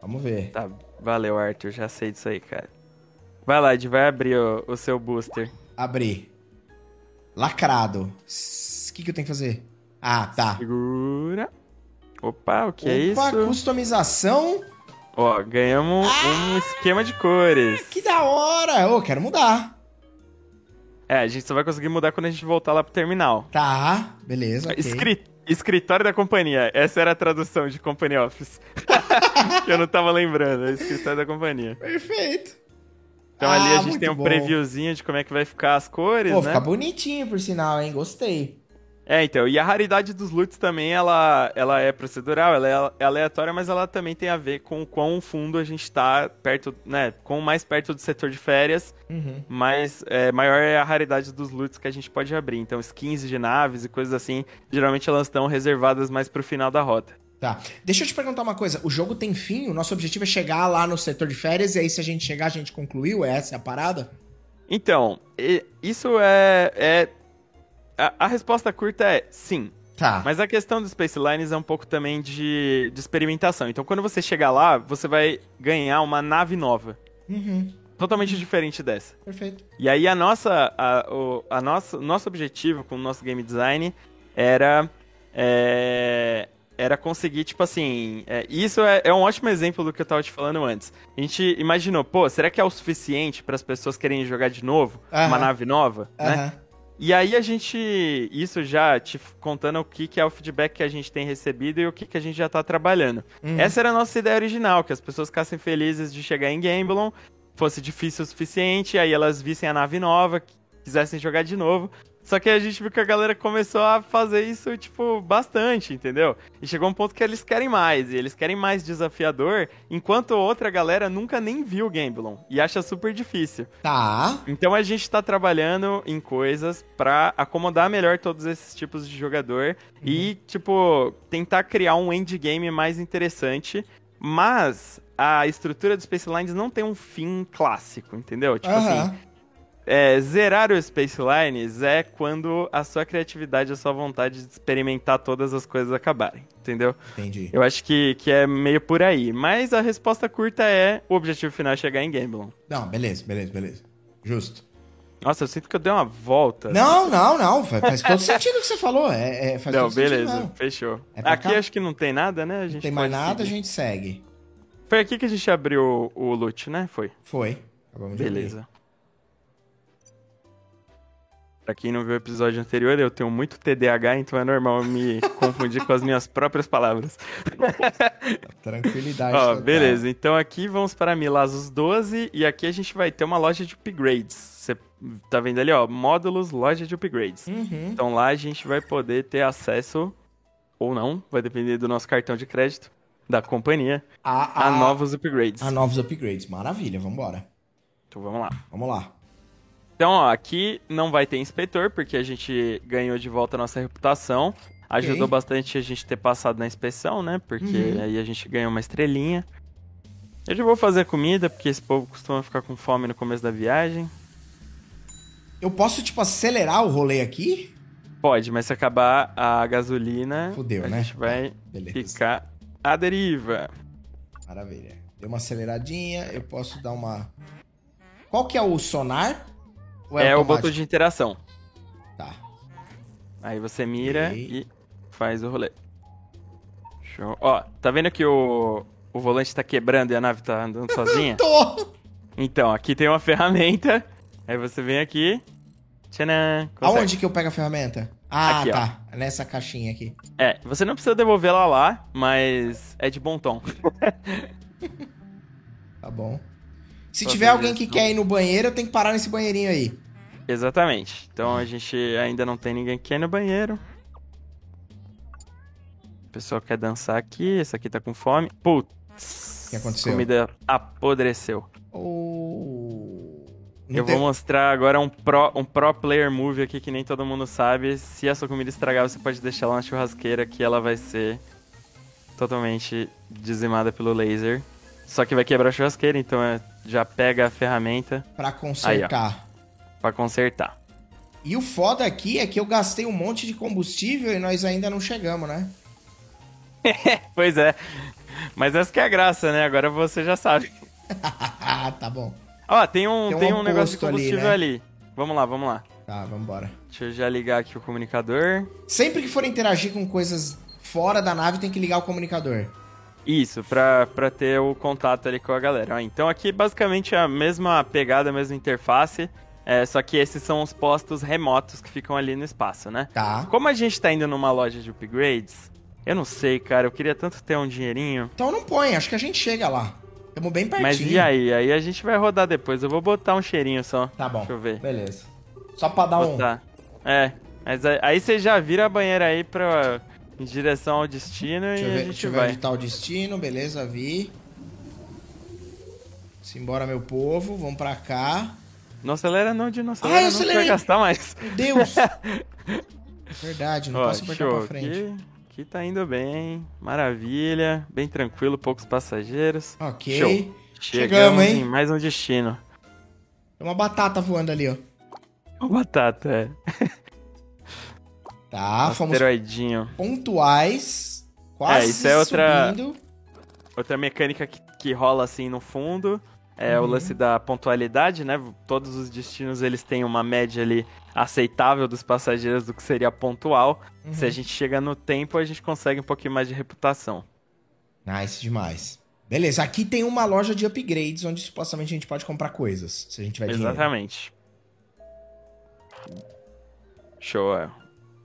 Vamos ver. Tá, valeu, Arthur. Já sei disso aí, cara. Vai lá, Ed, vai abrir o, o seu booster. Abrir. Lacrado. O que, que eu tenho que fazer? Ah, tá. Segura. Opa, o que é Opa, é isso? customização. Ó, ganhamos ah, um esquema de cores. Que da hora! Ô, oh, quero mudar. É, a gente só vai conseguir mudar quando a gente voltar lá pro terminal. Tá, beleza. Okay. Escri escritório da companhia. Essa era a tradução de Company Office. que [LAUGHS] eu não tava lembrando. É escritório da companhia. Perfeito. Então ah, ali a gente tem um bom. previewzinho de como é que vai ficar as cores, Pô, né? fica bonitinho, por sinal, hein? Gostei. É, então, e a raridade dos loots também, ela, ela é procedural, ela é aleatória, mas ela também tem a ver com o quão fundo a gente tá perto, né, com mais perto do setor de férias, uhum. mas é, maior é a raridade dos loots que a gente pode abrir. Então, skins de naves e coisas assim, geralmente elas estão reservadas mais pro final da rota. Tá. Deixa eu te perguntar uma coisa. O jogo tem fim? O nosso objetivo é chegar lá no setor de férias e aí se a gente chegar, a gente concluiu? Essa é a parada? Então, isso é, é a, a resposta curta é sim. Tá. Mas a questão do Space Lines é um pouco também de, de experimentação. Então, quando você chegar lá, você vai ganhar uma nave nova. Uhum. Totalmente diferente dessa. Perfeito. E aí, a nossa, a, o a nossa, nosso objetivo com o nosso game design era. É, era conseguir, tipo assim. É, isso é, é, um ótimo exemplo do que eu tava te falando antes. A gente imaginou, pô, será que é o suficiente para as pessoas querem jogar de novo? Uma nave nova? Né? E aí a gente, isso já te contando o que, que é o feedback que a gente tem recebido e o que, que a gente já tá trabalhando. Uhum. Essa era a nossa ideia original, que as pessoas ficassem felizes de chegar em Gamblon, fosse difícil o suficiente, aí elas vissem a nave nova, quisessem jogar de novo. Só que a gente viu que a galera começou a fazer isso, tipo, bastante, entendeu? E chegou um ponto que eles querem mais, e eles querem mais desafiador, enquanto outra galera nunca nem viu Gamblon e acha super difícil. Tá. Então a gente tá trabalhando em coisas para acomodar melhor todos esses tipos de jogador uhum. e, tipo, tentar criar um endgame mais interessante, mas a estrutura do Space Lines não tem um fim clássico, entendeu? Tipo uhum. assim é, zerar o Space Lines é quando a sua criatividade, a sua vontade de experimentar todas as coisas acabarem, entendeu? Entendi. Eu acho que, que é meio por aí. Mas a resposta curta é o objetivo final é chegar em Gamblon. Não, beleza, beleza, beleza. Justo. Nossa, eu sinto que eu dei uma volta. Não, não, não. Faz todo sentido o que você falou. É, é faz não, beleza, sentido, não. fechou. É aqui cá? acho que não tem nada, né? A gente não tem mais nada, seguir. a gente segue. Foi aqui que a gente abriu o, o loot, né? Foi. Foi. Beleza. Pra quem não viu o episódio anterior, eu tenho muito TDAH, então é normal me [LAUGHS] confundir com as minhas próprias palavras. [LAUGHS] Tranquilidade. Ó, beleza, então aqui vamos para Milazos 12 e aqui a gente vai ter uma loja de upgrades. Você tá vendo ali, ó, módulos, loja de upgrades. Uhum. Então lá a gente vai poder ter acesso, ou não, vai depender do nosso cartão de crédito, da companhia, a, a, a novos upgrades. A novos upgrades, maravilha, vambora. Então vamos lá. Vamos lá. Então, ó, aqui não vai ter inspetor, porque a gente ganhou de volta a nossa reputação. Ajudou okay. bastante a gente ter passado na inspeção, né? Porque uhum. aí a gente ganhou uma estrelinha. Eu já vou fazer comida, porque esse povo costuma ficar com fome no começo da viagem. Eu posso, tipo, acelerar o rolê aqui? Pode, mas se acabar a gasolina, Fudeu, a né? gente vai ficar à deriva. Maravilha. Deu uma aceleradinha, eu posso dar uma... Qual que é o sonar? É, é o botão de interação. Tá. Aí você mira e faz o rolê. Show. Ó, tá vendo que o, o volante tá quebrando e a nave tá andando [LAUGHS] sozinha? Tô! Então, aqui tem uma [LAUGHS] ferramenta. Aí você vem aqui. Tcharam, Aonde que eu pego a ferramenta? Ah, aqui, tá. Ó. Nessa caixinha aqui. É, você não precisa devolvê-la lá, mas é de bom tom. [LAUGHS] tá bom. Se tiver alguém que quer ir no banheiro, eu tenho que parar nesse banheirinho aí. Exatamente. Então a gente ainda não tem ninguém que quer ir no banheiro. pessoal quer dançar aqui, esse aqui tá com fome. Putz. O que aconteceu? Comida apodreceu. Oh... Não Eu tem- vou mostrar agora um pro, um pro player move aqui que nem todo mundo sabe. Se a sua comida estragar, você pode deixar ela na churrasqueira que ela vai ser totalmente dizimada pelo laser. Só que vai quebrar a churrasqueira, então é- já pega a ferramenta Pra consertar. pra consertar. E o foda aqui é que eu gastei um monte de combustível e nós ainda não chegamos, né? [LAUGHS] Pois é. Mas essa que é a graça, né? Agora você já sabe. [LAUGHS] Tá bom. Ó, tem um, Tem um tem um negócio de posto ali, combustível né? ali. Vamos lá, vamos lá. Tá, vambora. Deixa eu já ligar aqui o comunicador. Sempre que for interagir com coisas fora da nave, tem que ligar o comunicador. Isso, pra, pra ter o contato ali com a galera. Ó, então aqui basicamente é a mesma pegada, a mesma interface. É, só que esses são os postos remotos que ficam ali no espaço, né? Tá. Como a gente tá indo numa loja de upgrades, eu não sei, cara. Eu queria tanto ter um dinheirinho. Então não põe, acho que a gente chega lá. Tamo bem pertinho. Mas e aí? Aí a gente vai rodar depois. Eu vou botar um cheirinho só. Tá bom. Deixa eu ver. Beleza. Só pra dar um. Botar. É, mas aí você já vira a banheira aí pra, em direção ao destino Deixa e a ver, gente deixa eu ver vai. onde tá o destino, beleza, vi. Simbora, meu povo, vamos pra cá. Não acelera não, Dino. Não Ah, eu não, que vai acelerei. gastar mais. Meu Deus! [LAUGHS] Verdade, não Ó, posso apertar pra frente. Aqui, aqui tá indo bem. Maravilha. Bem tranquilo, poucos passageiros. Ok. Show. Chegamos, Chegamos hein? em mais um destino. Tem uma batata voando ali, ó. Uma batata, é. [LAUGHS] Tá, fomos Asteroidinho. pontuais. Quase É, isso é outra- subindo. Outra mecânica que, que rola assim no fundo é Uhum. o lance da pontualidade, né? Todos os destinos eles têm uma média ali aceitável dos passageiros do que seria pontual. Uhum. Se a gente chega no tempo, a gente consegue um pouquinho mais de reputação. Nice demais. Beleza, aqui tem uma loja de upgrades onde supostamente a gente pode comprar coisas, se a gente tiver dinheiro. Exatamente. Show.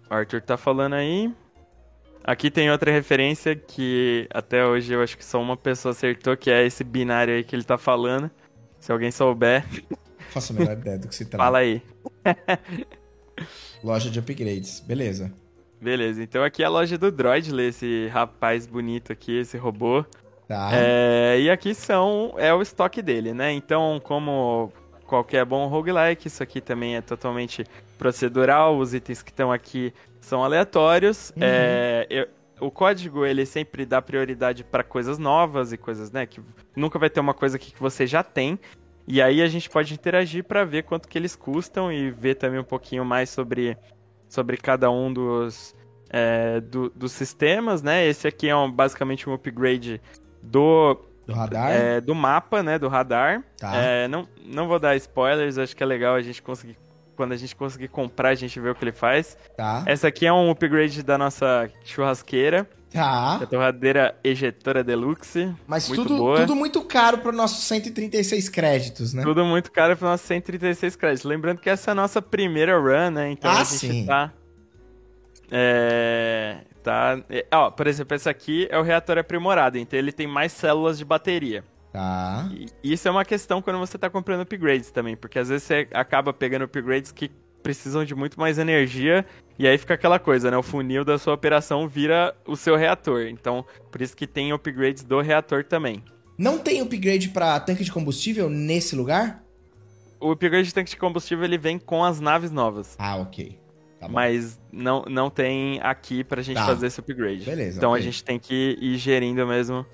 O Arthur tá falando aí. Aqui tem outra referência que até hoje eu acho que só uma pessoa acertou, que é esse binário aí que ele tá falando. Se alguém souber, [LAUGHS] Faço a menor ideia do que se trata. fala aí. [LAUGHS] Loja de upgrades, beleza. Beleza, então aqui é a loja do Droidley, esse rapaz bonito aqui, esse robô. Tá. É, e aqui são é o estoque dele, né? Então, como qualquer bom roguelike, isso aqui também é totalmente procedural, os itens que estão aqui são aleatórios. Uhum. É, eu- o código ele sempre dá prioridade para coisas novas e coisas, né, que nunca vai ter uma coisa aqui que você já tem. E aí a gente pode interagir para ver quanto que eles custam e ver também um pouquinho mais sobre, sobre cada um dos, é, do- dos sistemas, né? Esse aqui é um- basicamente um upgrade do, Do radar. é, do mapa, né? Do radar. Tá. É, não, não vou dar spoilers, acho que é legal a gente conseguir. Quando a gente conseguir comprar, a gente vê o que ele faz. Tá. Essa aqui é um upgrade da nossa churrasqueira, Tá. a torradeira ejetora deluxe. Mas muito tudo, boa. tudo muito caro para nossos 136 créditos, né? Tudo muito caro para nossos 136 créditos. Lembrando que essa é a nossa primeira run, né? Então Ah, a gente sim. tá. É. Tá. é, Ó, por exemplo, esse aqui é o reator aprimorado, então ele tem mais células de bateria. Tá. E isso é uma questão quando você tá comprando upgrades também, porque às vezes você acaba pegando upgrades que precisam de muito mais energia, e aí fica aquela coisa, né? O funil da sua operação vira o seu reator. Então, por isso que tem upgrades do reator também. Não tem upgrade para tanque de combustível nesse lugar? O upgrade de tanque de combustível ele vem com as naves novas. Ah, ok. Tá. Mas não, não tem aqui pra gente Tá. fazer esse upgrade. Beleza, Então ok. a gente tem que ir gerindo mesmo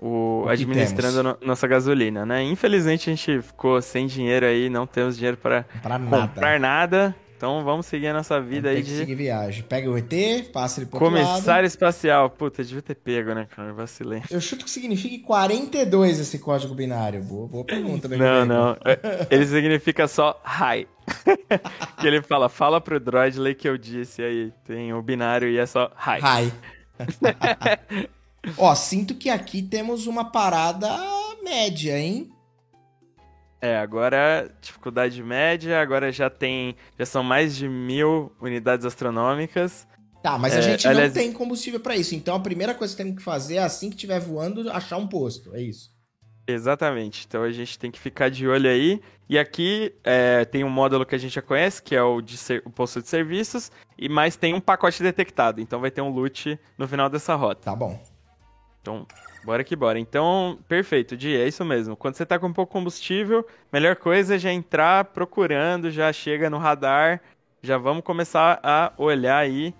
o, O administrando no- nossa gasolina, né? Infelizmente a gente ficou sem dinheiro aí, não temos dinheiro para comprar nada. Então vamos seguir a nossa vida aí que de seguir viagem. Pega o ET, passa ele pro comissário espacial. Puta, devia ter pego, né, cara? Vacilei. Eu chuto que signifique 42 esse código binário. Boa, boa pergunta, meu Não, não. É, [LAUGHS] Ele significa só hi. [LAUGHS] que ele fala, fala pro Droidley que eu disse aí. Tem o binário e é só hi. Hi. [LAUGHS] Ó, sinto que aqui temos uma parada média, hein? É, agora dificuldade média, agora já tem. Já são mais de mil unidades astronômicas. Tá, mas a É, gente aliás- não tem combustível pra isso. Então a primeira coisa que temos que fazer é assim que estiver voando, achar um posto. É isso. Exatamente. Então a gente tem que ficar de olho aí. E aqui é, tem um módulo que a gente já conhece, que é o, de ser- o posto de serviços. e mais tem um pacote detectado. Então vai ter um loot no final dessa rota. Tá bom. Então, bora que bora. Então, perfeito, Di, é isso mesmo. Quando você tá com pouco combustível, melhor coisa é já entrar procurando, já chega no radar, já vamos começar a olhar aí.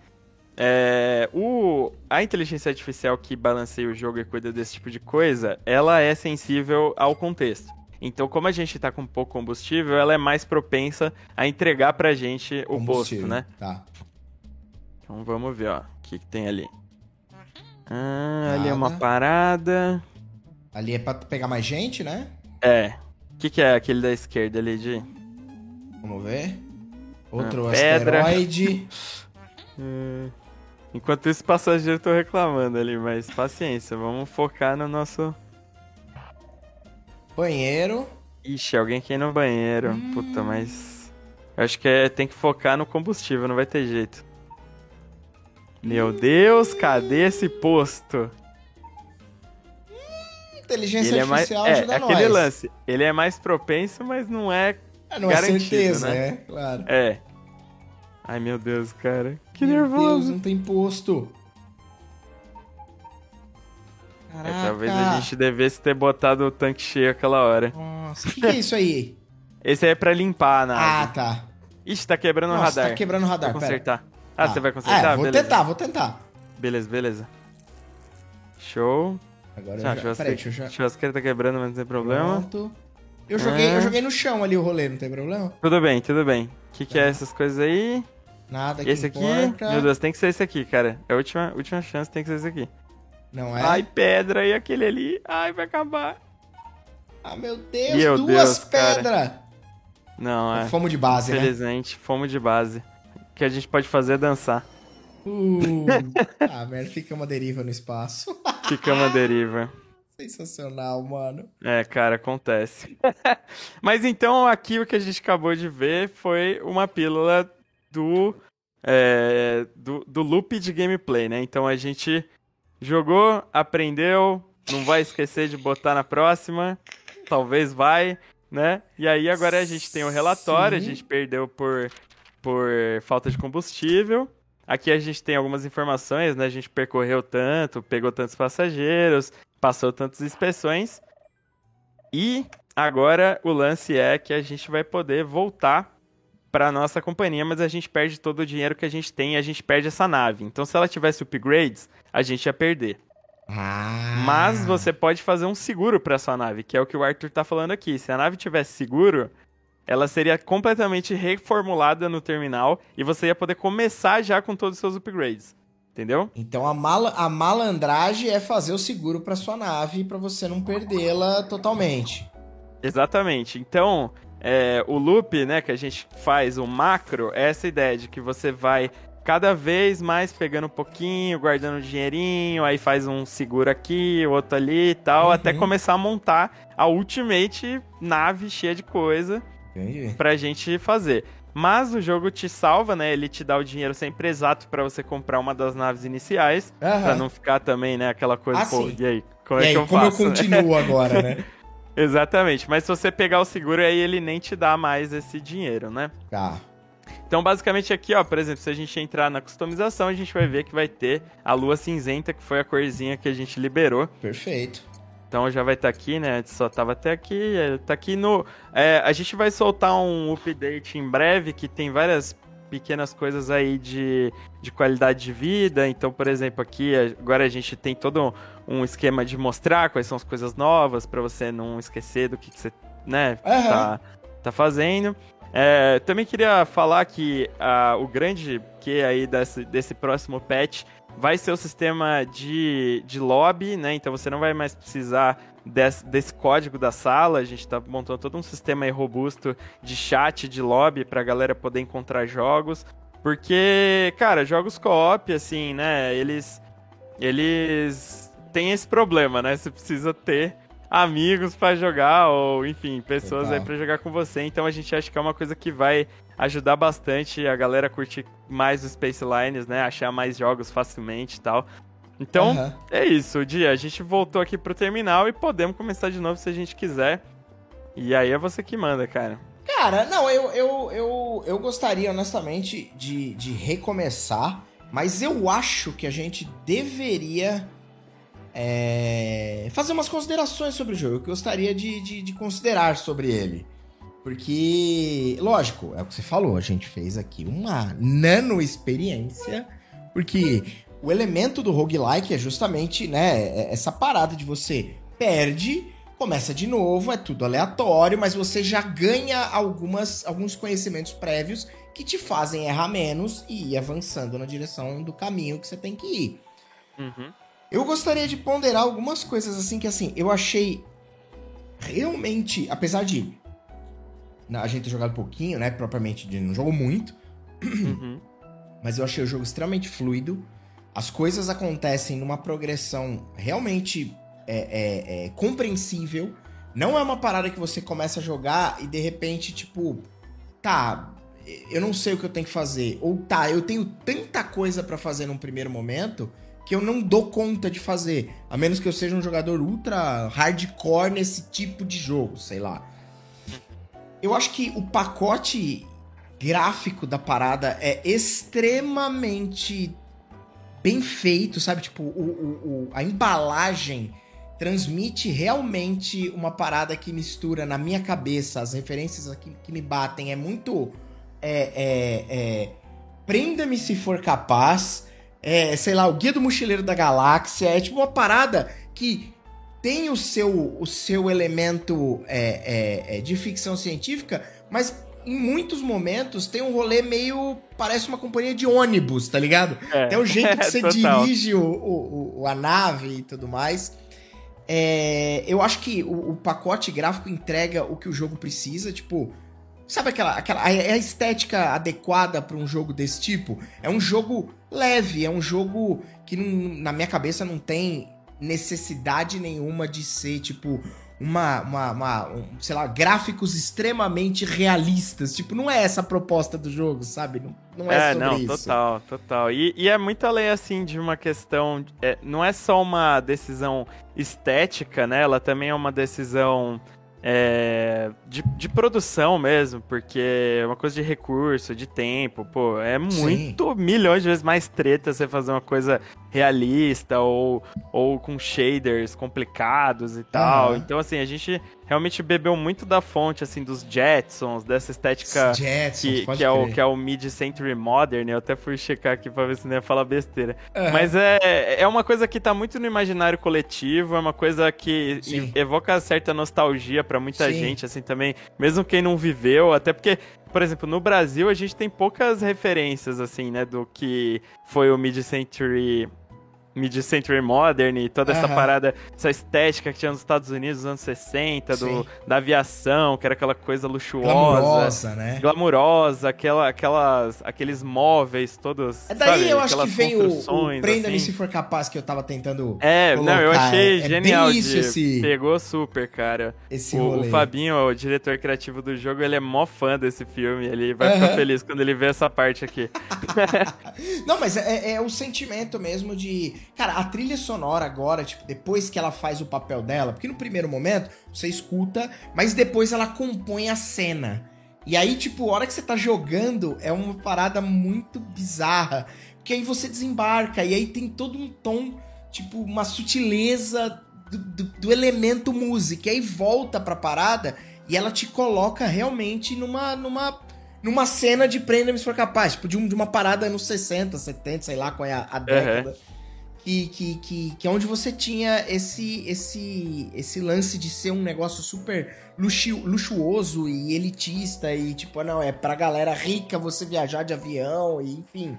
É, o, a inteligência artificial que balanceia o jogo e cuida desse tipo de coisa, ela é sensível ao contexto. Então, como a gente tá com pouco combustível, ela é mais propensa a entregar pra gente o posto, né? Tá. Então vamos ver, ó. O que, que tem ali? Ah, ali é uma parada. Ali é pra pegar mais gente, né? É. O que, que é aquele da esquerda ali, de? Vamos ver. Outro Ah, pedra. asteroide. [LAUGHS] Hum. Enquanto isso, passageiro tô reclamando ali, mas paciência, vamos focar no nosso. Banheiro. Ixi, alguém aqui no banheiro. Puta, mas. Eu acho que é, tem que focar no combustível, não vai ter jeito. Meu Deus, cadê esse posto? Inteligência Ele é mais. artificial É, ajuda é nós. aquele lance. Ele é mais propenso, mas não é. É, não é garantido, certeza, né? é, claro. É. Ai, meu Deus, cara. Que Meu Deus, nervoso. não tem posto. É, Caraca. talvez a gente devesse ter botado o tanque cheio aquela hora. Nossa, o que, que é isso aí? [LAUGHS] Esse aí é pra limpar a nave. ah, tá. Ixi, tá quebrando o Nossa, radar. tá quebrando o radar, Vou pera. Ah, Tá. você vai consertar? É, vou beleza. tentar, vou tentar. Beleza, beleza. Show. Agora Ah, eu já... Peraí, deixa eu já... churrasqueira tá quebrando, mas não tem problema. Pronto. Eu joguei, Ah. eu joguei no chão ali o rolê, não tem problema? Tudo bem, tudo bem. O que, que é essas coisas aí? Nada que esse aqui? importa. Meu Deus, tem que ser esse aqui, cara. É a última, última chance, tem que ser esse aqui. Não é? Ai, pedra, e aquele ali? Ai, vai acabar. Ah, meu Deus, Meu duas pedras. Não, é. Fomos de base, né? Infelizmente, fomos de base. Que a gente pode fazer é dançar. Uh, [LAUGHS] ah, merda, fica uma deriva no espaço. [LAUGHS] Ficamos à deriva. Sensacional, mano. É, cara, acontece. [LAUGHS] Mas então, aqui o que a gente acabou de ver foi uma pílula do, é, do, do loop de gameplay, né? Então a gente jogou, aprendeu, não vai esquecer de botar na próxima, talvez vai, né? E aí agora a gente tem o relatório, Sim. a gente perdeu por, por falta de combustível. Aqui a gente tem algumas informações, né? A gente percorreu tanto, pegou tantos passageiros, passou tantas inspeções. E agora o lance é que a gente vai poder voltar para nossa companhia, mas a gente perde todo o dinheiro que a gente tem e a gente perde essa nave. Então se ela tivesse upgrades, a gente ia perder. Ah. Mas você pode fazer um seguro para sua nave, que é o que o Arthur tá falando aqui. Se a nave tivesse seguro, ela seria completamente reformulada no terminal e você ia poder começar já com todos os seus upgrades. Entendeu? Então a, mala, a malandragem é fazer o seguro pra sua nave pra você não perdê-la totalmente. Exatamente. Então, é, o loop, né, que a gente faz, o macro, é essa ideia de que você vai cada vez mais pegando um pouquinho, guardando um dinheirinho, aí faz um seguro aqui, outro ali e tal, Uhum. até começar a montar a ultimate nave cheia de coisa Entendi. pra gente fazer. Mas o jogo te salva, né? Ele te dá o dinheiro sempre exato pra você comprar uma das naves iniciais, pra Aham. não ficar também, né, aquela coisa, Ah, pô, sim. e aí, como E é aí, que eu como faço? eu continuo agora, né? [LAUGHS] Exatamente, mas se você pegar o seguro aí ele nem te dá mais esse dinheiro, né? Tá. Então basicamente aqui, ó, por exemplo, se a gente entrar na customização, a gente vai ver que vai ter a lua cinzenta, que foi a corzinha que a gente liberou. Perfeito. Então já vai estar aqui, né? Antes só tava até aqui, é, tá aqui no... é, a gente vai soltar um update em breve que tem várias pequenas coisas aí de, de qualidade de vida. Então, por exemplo, aqui agora a gente tem todo um esquema de mostrar quais são as coisas novas pra você não esquecer do que, que você, né, Aham. tá, tá fazendo. É, também queria falar que ah, o grande que aí desse, desse próximo patch vai ser o sistema de, de lobby, né? Então você não vai mais precisar desse, desse código da sala. A gente tá montando todo um sistema robusto de chat, de lobby, pra galera poder encontrar jogos. Porque, cara, jogos co-op, assim, né? Eles. Eles têm esse problema, né? Você precisa ter amigos pra jogar, ou enfim, pessoas Total. aí pra jogar com você. Então a gente acha que é uma coisa que vai ajudar bastante a galera a curtir mais os Space Lines, né? Achar mais jogos facilmente e tal. Então, Aham. é isso, Dia. A gente voltou aqui pro terminal e podemos começar de novo se a gente quiser. E aí é você que manda, cara. Cara, não, eu, eu, eu, eu gostaria, honestamente, de, de recomeçar, mas eu acho que a gente deveria é, fazer umas considerações sobre o jogo. Eu gostaria de, de, de, considerar sobre ele. Porque, lógico, é o que você falou, a gente fez aqui uma nano experiência, porque o elemento do roguelike é justamente, né, é essa parada de você perde, começa de novo, é tudo aleatório, mas você já ganha algumas, alguns conhecimentos prévios que te fazem errar menos e ir avançando na direção do caminho que você tem que ir. Uhum. Eu gostaria de ponderar algumas coisas assim que assim, eu achei realmente, apesar de a gente ter jogado pouquinho, né, propriamente de não jogou muito, uhum. [CLEARS THROAT] mas eu achei o jogo extremamente fluido. As coisas acontecem numa progressão realmente é, é, é, compreensível. Não é uma parada que você começa a jogar e de repente, tipo, tá, eu não sei o que eu tenho que fazer. Ou tá, eu tenho tanta coisa para fazer num primeiro momento que eu não dou conta de fazer. A menos que eu seja um jogador ultra hardcore nesse tipo de jogo, sei lá. Eu acho que o pacote gráfico da parada é extremamente bem feito, sabe? Tipo, o, o, o, a embalagem transmite realmente uma parada que mistura na minha cabeça as referências aqui que me batem. É muito. É, é, é Prenda-me se for capaz. É, sei lá, o Guia do Mochileiro da Galáxia. É tipo uma parada que tem o seu, o seu elemento é, é, é de ficção científica, mas em muitos momentos tem um rolê meio. Parece uma companhia de ônibus, tá ligado? É, tem o jeito que [LAUGHS] você dirige o, o, o, a nave e tudo mais. É, eu acho que o, o, pacote gráfico entrega o que o jogo precisa, tipo. Sabe aquela. aquela é a estética adequada para um jogo desse tipo? É um jogo leve, é um jogo que não, na minha cabeça não tem necessidade nenhuma de ser, tipo, uma, uma, uma um, sei lá, gráficos extremamente realistas. Tipo, não é essa a proposta do jogo, sabe? Não, não é, é sobre não, isso. total, total. E, e, é muito além, assim, de uma questão... É, não é só uma decisão estética, né? Ela também é uma decisão é, de, de produção mesmo, porque é uma coisa de recurso, de tempo, pô, é muito, Sim. milhões de vezes mais treta você fazer uma coisa realista ou, ou com shaders complicados e tal. Uhum. Então, assim, a gente realmente bebeu muito da fonte, assim, dos Jetsons, dessa estética Jetsons, que, que, é o, que é o mid-century modern. Eu até fui checar aqui pra ver se não ia falar besteira. Uhum. Mas é, é uma coisa que tá muito no imaginário coletivo, é uma coisa que Sim. evoca certa nostalgia para muita Sim. gente, assim, também, mesmo quem não viveu, até porque por exemplo, no Brasil a gente tem poucas referências, assim, né, do que foi o mid-century mid-century modern e toda essa parada, essa estética que tinha nos Estados Unidos nos anos 60, do, da aviação, que era aquela coisa luxuosa. Glamurosa, né? Glamurosa, aquela, aquelas, aqueles móveis todos. É daí sabe, eu acho que vem o, o Prenda-me assim. se for capaz que eu tava tentando. É, colocar. não, eu achei é, genial. É isso, de, esse... Pegou super, cara. Esse o, o, Fabinho, o diretor criativo do jogo, ele é mó fã desse filme. Ele vai ficar feliz quando ele vê essa parte aqui. [LAUGHS] não, mas é, é o sentimento mesmo de Cara, a trilha sonora agora, tipo, depois que ela faz o papel dela, porque no primeiro momento você escuta, mas depois ela compõe a cena. E aí, tipo, a hora que você tá jogando é uma parada muito bizarra. Porque aí você desembarca e aí tem todo um tom, tipo, uma sutileza do, do, do elemento música. E aí volta pra parada e ela te coloca realmente numa, numa numa cena de Prenda-me se for capaz, tipo, de, um, de, uma parada nos 60, 70, sei lá qual é a, a década. Uhum que, que, que, que é onde você tinha esse, esse, esse lance de ser um negócio super luxu, luxuoso e elitista e tipo, não, é pra galera rica você viajar de avião e enfim.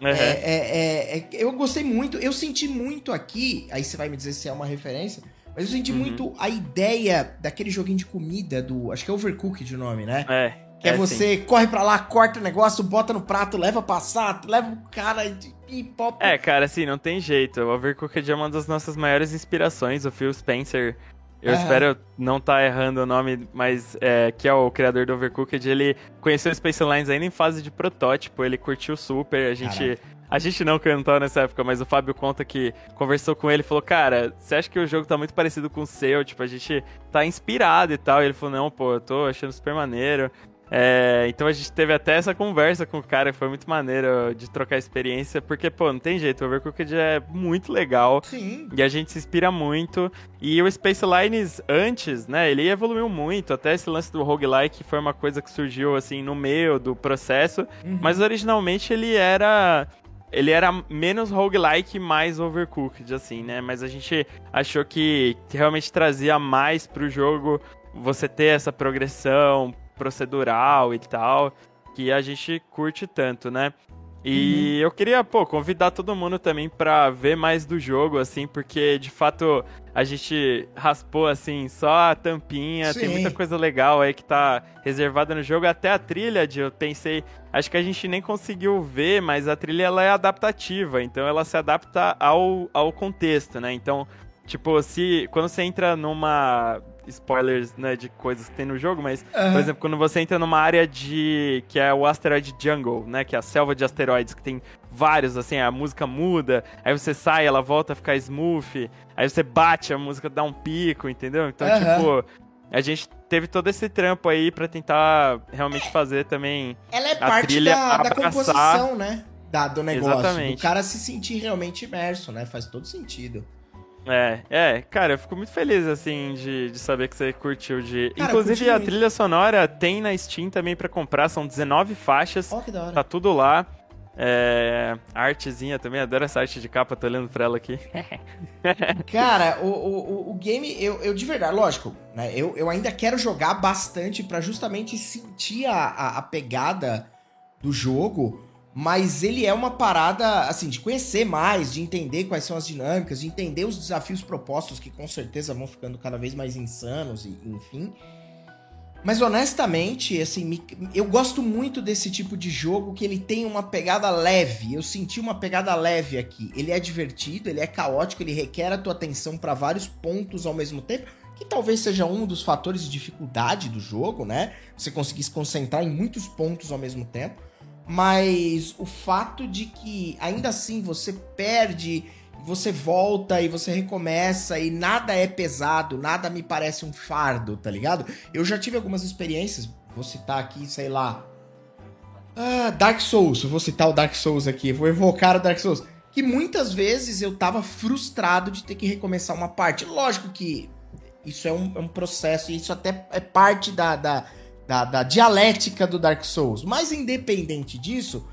Uhum. É, é, é, eu gostei muito, eu senti muito aqui, aí você vai me dizer se é uma referência, mas eu senti uhum. muito a ideia daquele joguinho de comida do. Acho que é Overcooked o nome, né? É. Que é, você sim. corre pra lá, corta o negócio, bota no prato, leva passar, leva o cara e pop. É, cara, assim, não tem jeito. O Overcooked é uma das nossas maiores inspirações. O Phil Spencer, eu uhum. espero não estar tá errando o nome, mas é, que é o criador do Overcooked, ele conheceu Space Lines ainda em fase de protótipo, ele curtiu super, a gente... Caraca A gente não cantou nessa época, mas o Fábio conta que conversou com ele e falou: Cara, você acha que o jogo tá muito parecido com o seu? Tipo, a gente tá inspirado e tal. E ele falou: Não, pô, eu tô achando super maneiro. É, então a gente teve até essa conversa com o cara, foi muito maneiro de trocar experiência, porque, pô, não tem jeito, o Overcooked é muito legal. Sim. E a gente se inspira muito. E o Space Lines antes, né, ele evoluiu muito, até esse lance do roguelike foi uma coisa que surgiu, assim, no meio do processo. Uhum. Mas originalmente ele era ele era menos roguelike mais overcooked, assim, né? Mas a gente achou que realmente trazia mais pro jogo você ter essa progressão, procedural e tal, que a gente curte tanto, né? E uhum. eu queria, pô, convidar todo mundo também pra ver mais do jogo, assim, porque de fato a gente raspou, assim, só a tampinha, Sim. tem muita coisa legal aí que tá reservada no jogo, até a trilha, de, eu pensei, acho que a gente nem conseguiu ver, mas a trilha ela é adaptativa, então ela se adapta ao, ao contexto, né? Então, tipo, se quando você entra numa spoilers, né, de coisas que tem no jogo, mas, uhum. por exemplo, quando você entra numa área de. que é o Asteroid Jungle, né? Que é a selva de asteroides, que tem vários, assim, a música muda, aí você sai, ela volta a ficar smooth, aí você bate, a música dá um pico, entendeu? Então, uhum. tipo. A gente teve todo esse trampo aí para tentar realmente fazer também. Ela é parte da, da composição, né? Da, do negócio. Exatamente. Do cara se sentir realmente imerso, né? Faz todo sentido. É, é, cara, eu fico muito feliz, assim, de, de saber que você curtiu de. Cara, Inclusive, a trilha sonora tem na Steam também para comprar, são 19 faixas. Oh, que da hora. Tá tudo lá. É, artezinha também, adoro essa arte de capa, tô olhando pra ela aqui. [LAUGHS] Cara, o, o, o game, eu, eu de verdade, lógico, né? Eu, eu ainda quero jogar bastante para justamente sentir a, a, a pegada do jogo. Mas ele é uma parada, assim, de conhecer mais, de entender quais são as dinâmicas, de entender os desafios propostos, que com certeza vão ficando cada vez mais insanos, e enfim. Mas honestamente, assim, eu gosto muito desse tipo de jogo que ele tem uma pegada leve. Eu senti uma pegada leve aqui. Ele é divertido, ele é caótico, ele requer a tua atenção para vários pontos ao mesmo tempo, que talvez seja um dos fatores de dificuldade do jogo, né? Você conseguir se concentrar em muitos pontos ao mesmo tempo mas o fato de que ainda assim você perde, você volta e você recomeça e nada é pesado, nada me parece um fardo, tá ligado? Eu já tive algumas experiências, vou citar aqui, sei lá. Ah, Dark Souls, vou citar o Dark Souls aqui, vou evocar o Dark Souls. Que muitas vezes eu tava frustrado de ter que recomeçar uma parte. Lógico que isso é um, é um processo, e isso até é parte da, da da, da dialética do Dark Souls. Mas independente disso,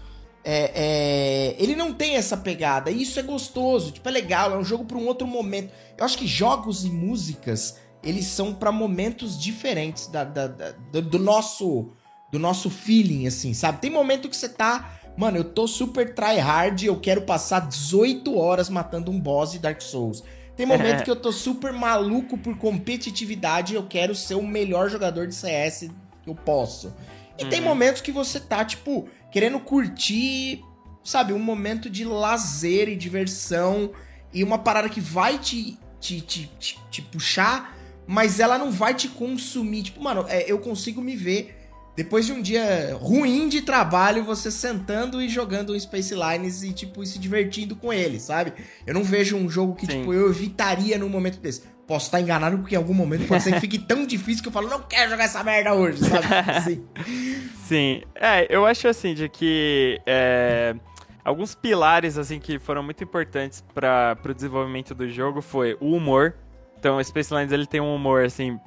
é, é, ele não tem essa pegada. E isso é gostoso, tipo, é legal, é um jogo para um outro momento. Eu acho que jogos e músicas, eles são para momentos diferentes da, da, da, do nosso do nosso feeling, assim, sabe? Tem momento que você tá. Mano, eu tô super tryhard, eu quero passar 18 horas matando um boss de Dark Souls. Tem momento [LAUGHS] que eu tô super maluco por competitividade, eu quero ser o melhor jogador de CS eu posso. E uhum. tem momentos que você tá, tipo, querendo curtir, sabe, um momento de lazer e diversão e uma parada que vai te, te, te, te, te puxar, mas ela não vai te consumir. Tipo, mano, é, eu consigo me ver depois de um dia ruim de trabalho, você sentando e jogando um Space Lines e, tipo, se divertindo com ele, sabe? Eu não vejo um jogo que, Sim. tipo, eu evitaria num momento desse. Posso estar enganado porque em algum momento pode ser que fique tão difícil que eu falo, não quero jogar essa merda hoje, sabe? [LAUGHS] Sim. Sim. É, eu acho assim, de que. É, alguns pilares, assim, que foram muito importantes para o desenvolvimento do jogo foi o humor. Então, o Space Lines, ele tem um humor, assim,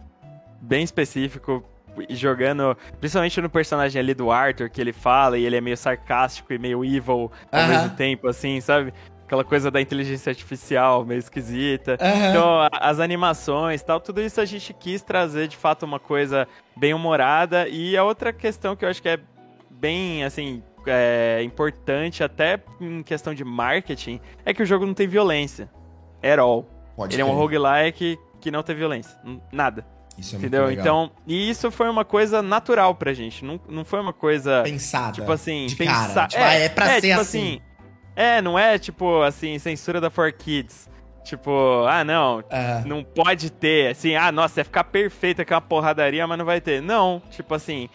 bem específico, jogando, principalmente no personagem ali do Arthur, que ele fala e ele é meio sarcástico e meio evil ao uh -huh. mesmo tempo, assim, sabe? Aquela coisa da inteligência artificial meio esquisita. Uhum. Então, as animações tal, tudo isso a gente quis trazer de fato uma coisa bem humorada. E a outra questão que eu acho que é bem, assim, é, importante, até em questão de marketing, é que o jogo não tem violência. At all. Pode Ele ter. é um roguelike que não tem violência. Nada. Isso é Entendeu? Então, e isso foi uma coisa natural pra gente. Não, não foi uma coisa. Pensada. Tipo assim, de pensar. Cara. Tipo, é, é pra é, ser tipo assim. assim é, não é tipo assim, censura da 4Kids. Tipo, ah, não, uh. não pode ter, assim, ah, nossa, ia ficar perfeito aquela porradaria, mas não vai ter. Não, tipo assim,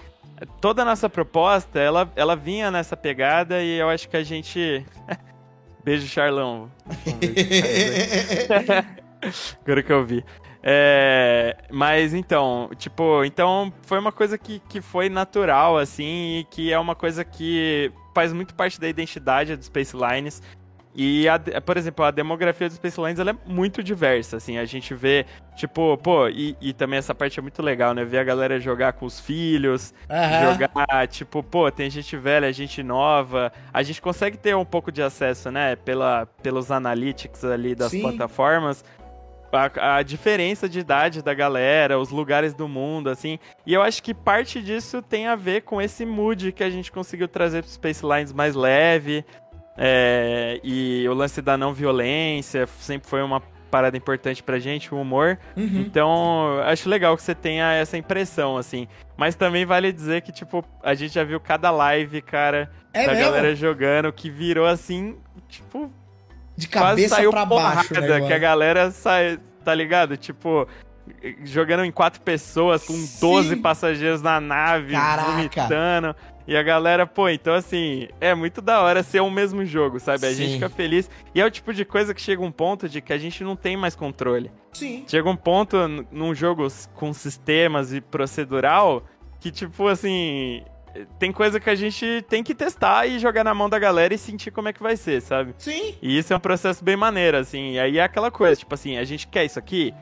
toda a nossa proposta, ela, ela vinha nessa pegada e eu acho que a gente. [LAUGHS] Beijo, Charlão. [LAUGHS] Agora que eu vi. É, mas então, tipo, então foi uma coisa que, que foi natural, assim, e que é uma coisa que faz muito parte da identidade do Space Lines. E, a, por exemplo, a demografia dos Space Lines ela é muito diversa, assim, a gente vê, tipo, pô, e, e também essa parte é muito legal, né, ver a galera jogar com os filhos, uhum. jogar, tipo, pô, tem gente velha, gente nova, a gente consegue ter um pouco de acesso, né, pela, pelos analytics ali das Sim. plataformas, a, a, diferença de idade da galera, os lugares do mundo, assim. E eu acho que parte disso tem a ver com esse mood que a gente conseguiu trazer pro Space Lines mais leve. É, e o lance da não violência sempre foi uma parada importante pra gente, o humor. Uhum. Então, acho legal que você tenha essa impressão, assim. Mas também vale dizer que, tipo, a gente já viu cada live, cara, é da mesmo? galera jogando, que virou assim, tipo, de cabeça saiu pra baixo, né, que a galera sai, tá ligado? Tipo, jogando em quatro pessoas com Sim. 12 passageiros na nave, Caraca. vomitando. E a galera, pô, então assim, é muito da hora ser o mesmo jogo, sabe? A Sim. gente fica feliz. E é o tipo de coisa que chega um ponto de que a gente não tem mais controle. Sim. Chega um ponto num jogo com sistemas e procedural que, tipo, assim, tem coisa que a gente tem que testar e jogar na mão da galera e sentir como é que vai ser, sabe? Sim. E isso é um processo bem maneiro, assim. E aí é aquela coisa, tipo assim, a gente quer isso aqui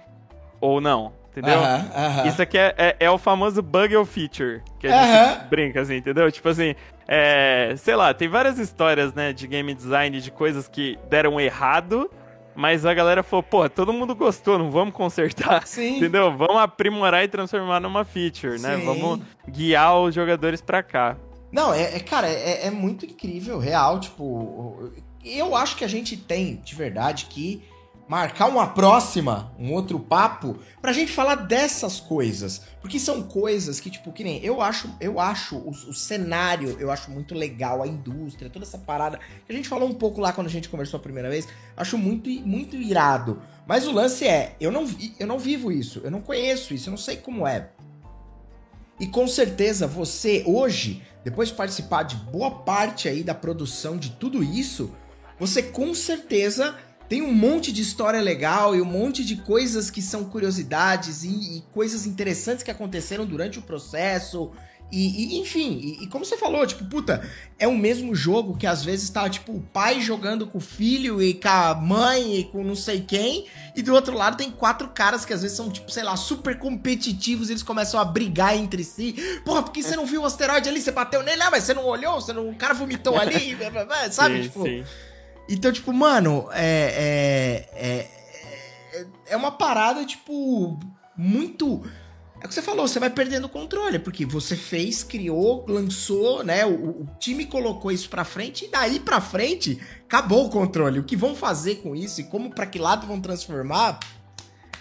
ou não? Entendeu? Uh -huh, uh -huh. Isso aqui é, é, é, o famoso bug ou feature, que a uh -huh. gente brinca, assim, entendeu? Tipo assim, é, sei lá, tem várias histórias, né, de game design, de coisas que deram errado, mas a galera falou, pô, todo mundo gostou, não vamos consertar. [LAUGHS] Sim. Entendeu? Vamos aprimorar e transformar numa feature, né? Sim. Vamos guiar os jogadores pra cá. Não, é, é cara, é, é, muito incrível, real, tipo. Eu acho que a gente tem, de verdade, que marcar uma próxima, um outro papo, pra gente falar dessas coisas. Porque são coisas que, tipo, que nem. Eu acho, eu acho o, o, cenário, eu acho muito legal, a indústria, toda essa parada. Que a gente falou um pouco lá quando a gente conversou a primeira vez. Acho muito, muito irado. Mas o lance é, eu não, eu não vivo isso, eu não conheço isso, eu não sei como é. E com certeza você, hoje, depois de participar de boa parte aí da produção de tudo isso, você com certeza tem um monte de história legal e um monte de coisas que são curiosidades e, e coisas interessantes que aconteceram durante o processo. E, e enfim, e, e, como você falou, tipo, puta, é o mesmo jogo que às vezes tá, tipo, o pai jogando com o filho e com a mãe e com não sei quem, e do outro lado tem quatro caras que às vezes são, tipo, sei lá, super competitivos, e eles começam a brigar entre si. Porra, por que você não viu o asteroide ali? Você bateu nele? Ah, mas você não olhou? Você não... O cara vomitou [LAUGHS] ali? sabe? Sim, tipo. Sim. Então, tipo, mano, é, é, é, é uma parada, tipo, muito. É o que você falou, você vai perdendo o controle, porque você fez, criou, lançou, né? O, o, time colocou isso pra frente e daí pra frente acabou o controle. O que vão fazer com isso e como para que lado vão transformar,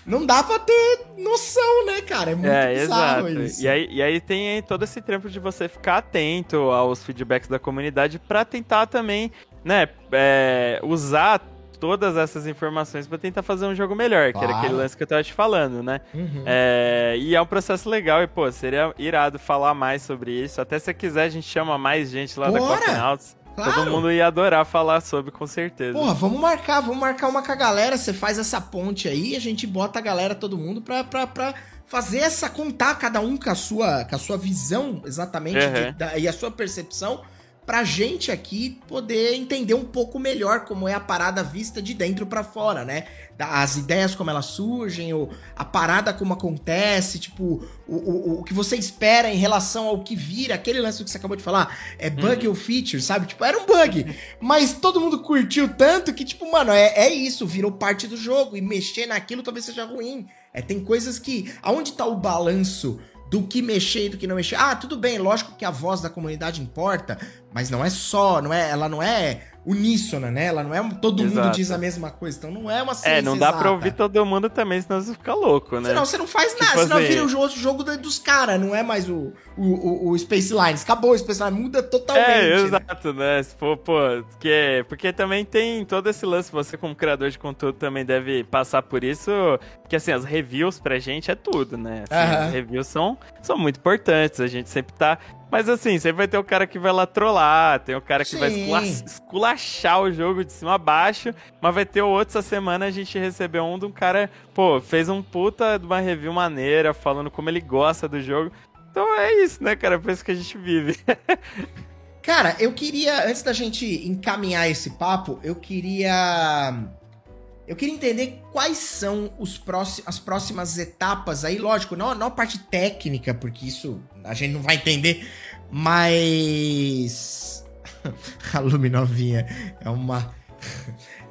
não dá pra ter noção, né, cara? É muito é, bizarro exato. isso. E aí, e aí tem todo esse tempo de você ficar atento aos feedbacks da comunidade para tentar também né, é, usar todas essas informações para tentar fazer um jogo melhor, claro. que era aquele lance que eu tava te falando, né? Uhum. É, e é um processo legal e, pô, seria irado falar mais sobre isso. Até se quiser, a gente chama mais gente lá Bora! da House. Claro. Todo mundo ia adorar falar sobre, com certeza. Porra, vamos marcar, vamos marcar uma com a galera. Você faz essa ponte aí, a gente bota a galera, todo mundo, pra, pra, pra fazer essa, contar cada um com a sua, com a sua visão, exatamente, uhum. de, da, e a sua percepção pra gente aqui poder entender um pouco melhor como é a parada vista de dentro para fora, né? As ideias como elas surgem, ou a parada como acontece, tipo, o, o, o que você espera em relação ao que vira, aquele lance que você acabou de falar, é bug uhum. ou feature, sabe? Tipo, era um bug, [LAUGHS] mas todo mundo curtiu tanto que, tipo, mano, é, é isso, virou parte do jogo, e mexer naquilo talvez seja ruim. É, tem coisas que. Aonde tá o balanço do que mexer e do que não mexer. Ah, tudo bem, lógico que a voz da comunidade importa, mas não é só, não é, ela não é uníssona, né? Ela não é todo Exato. mundo diz a mesma coisa, então não é uma ciência É, não dá exata. pra ouvir todo mundo também, senão você fica louco, né? Senão você não faz nada, tipo senão assim... vira o jogo, o jogo dos caras, não é mais o, o, o, Space Lines. Acabou o Space Lines, muda totalmente. É, né? exato, né? né? Pô, pô, porque, porque também tem todo esse lance, você como criador de conteúdo também deve passar por isso, que assim, as reviews pra gente é tudo, né? Assim, uh -huh. As reviews são, são muito importantes, a gente sempre tá Mas assim, sempre vai ter o cara que vai lá trollar, tem o cara que Sim. vai esculachar o jogo de cima a baixo, mas vai ter o outro essa semana a gente recebeu um de um cara, pô, fez um puta de uma review maneira, falando como ele gosta do jogo. Então é isso, né, cara? Por isso que a gente vive. cara, eu queria, antes da gente encaminhar esse papo, eu queria eu queria entender quais são os próximos, as próximas etapas aí, lógico, não, não a parte técnica, porque isso a gente não vai entender, mas. [LAUGHS] a Luminovinha é uma.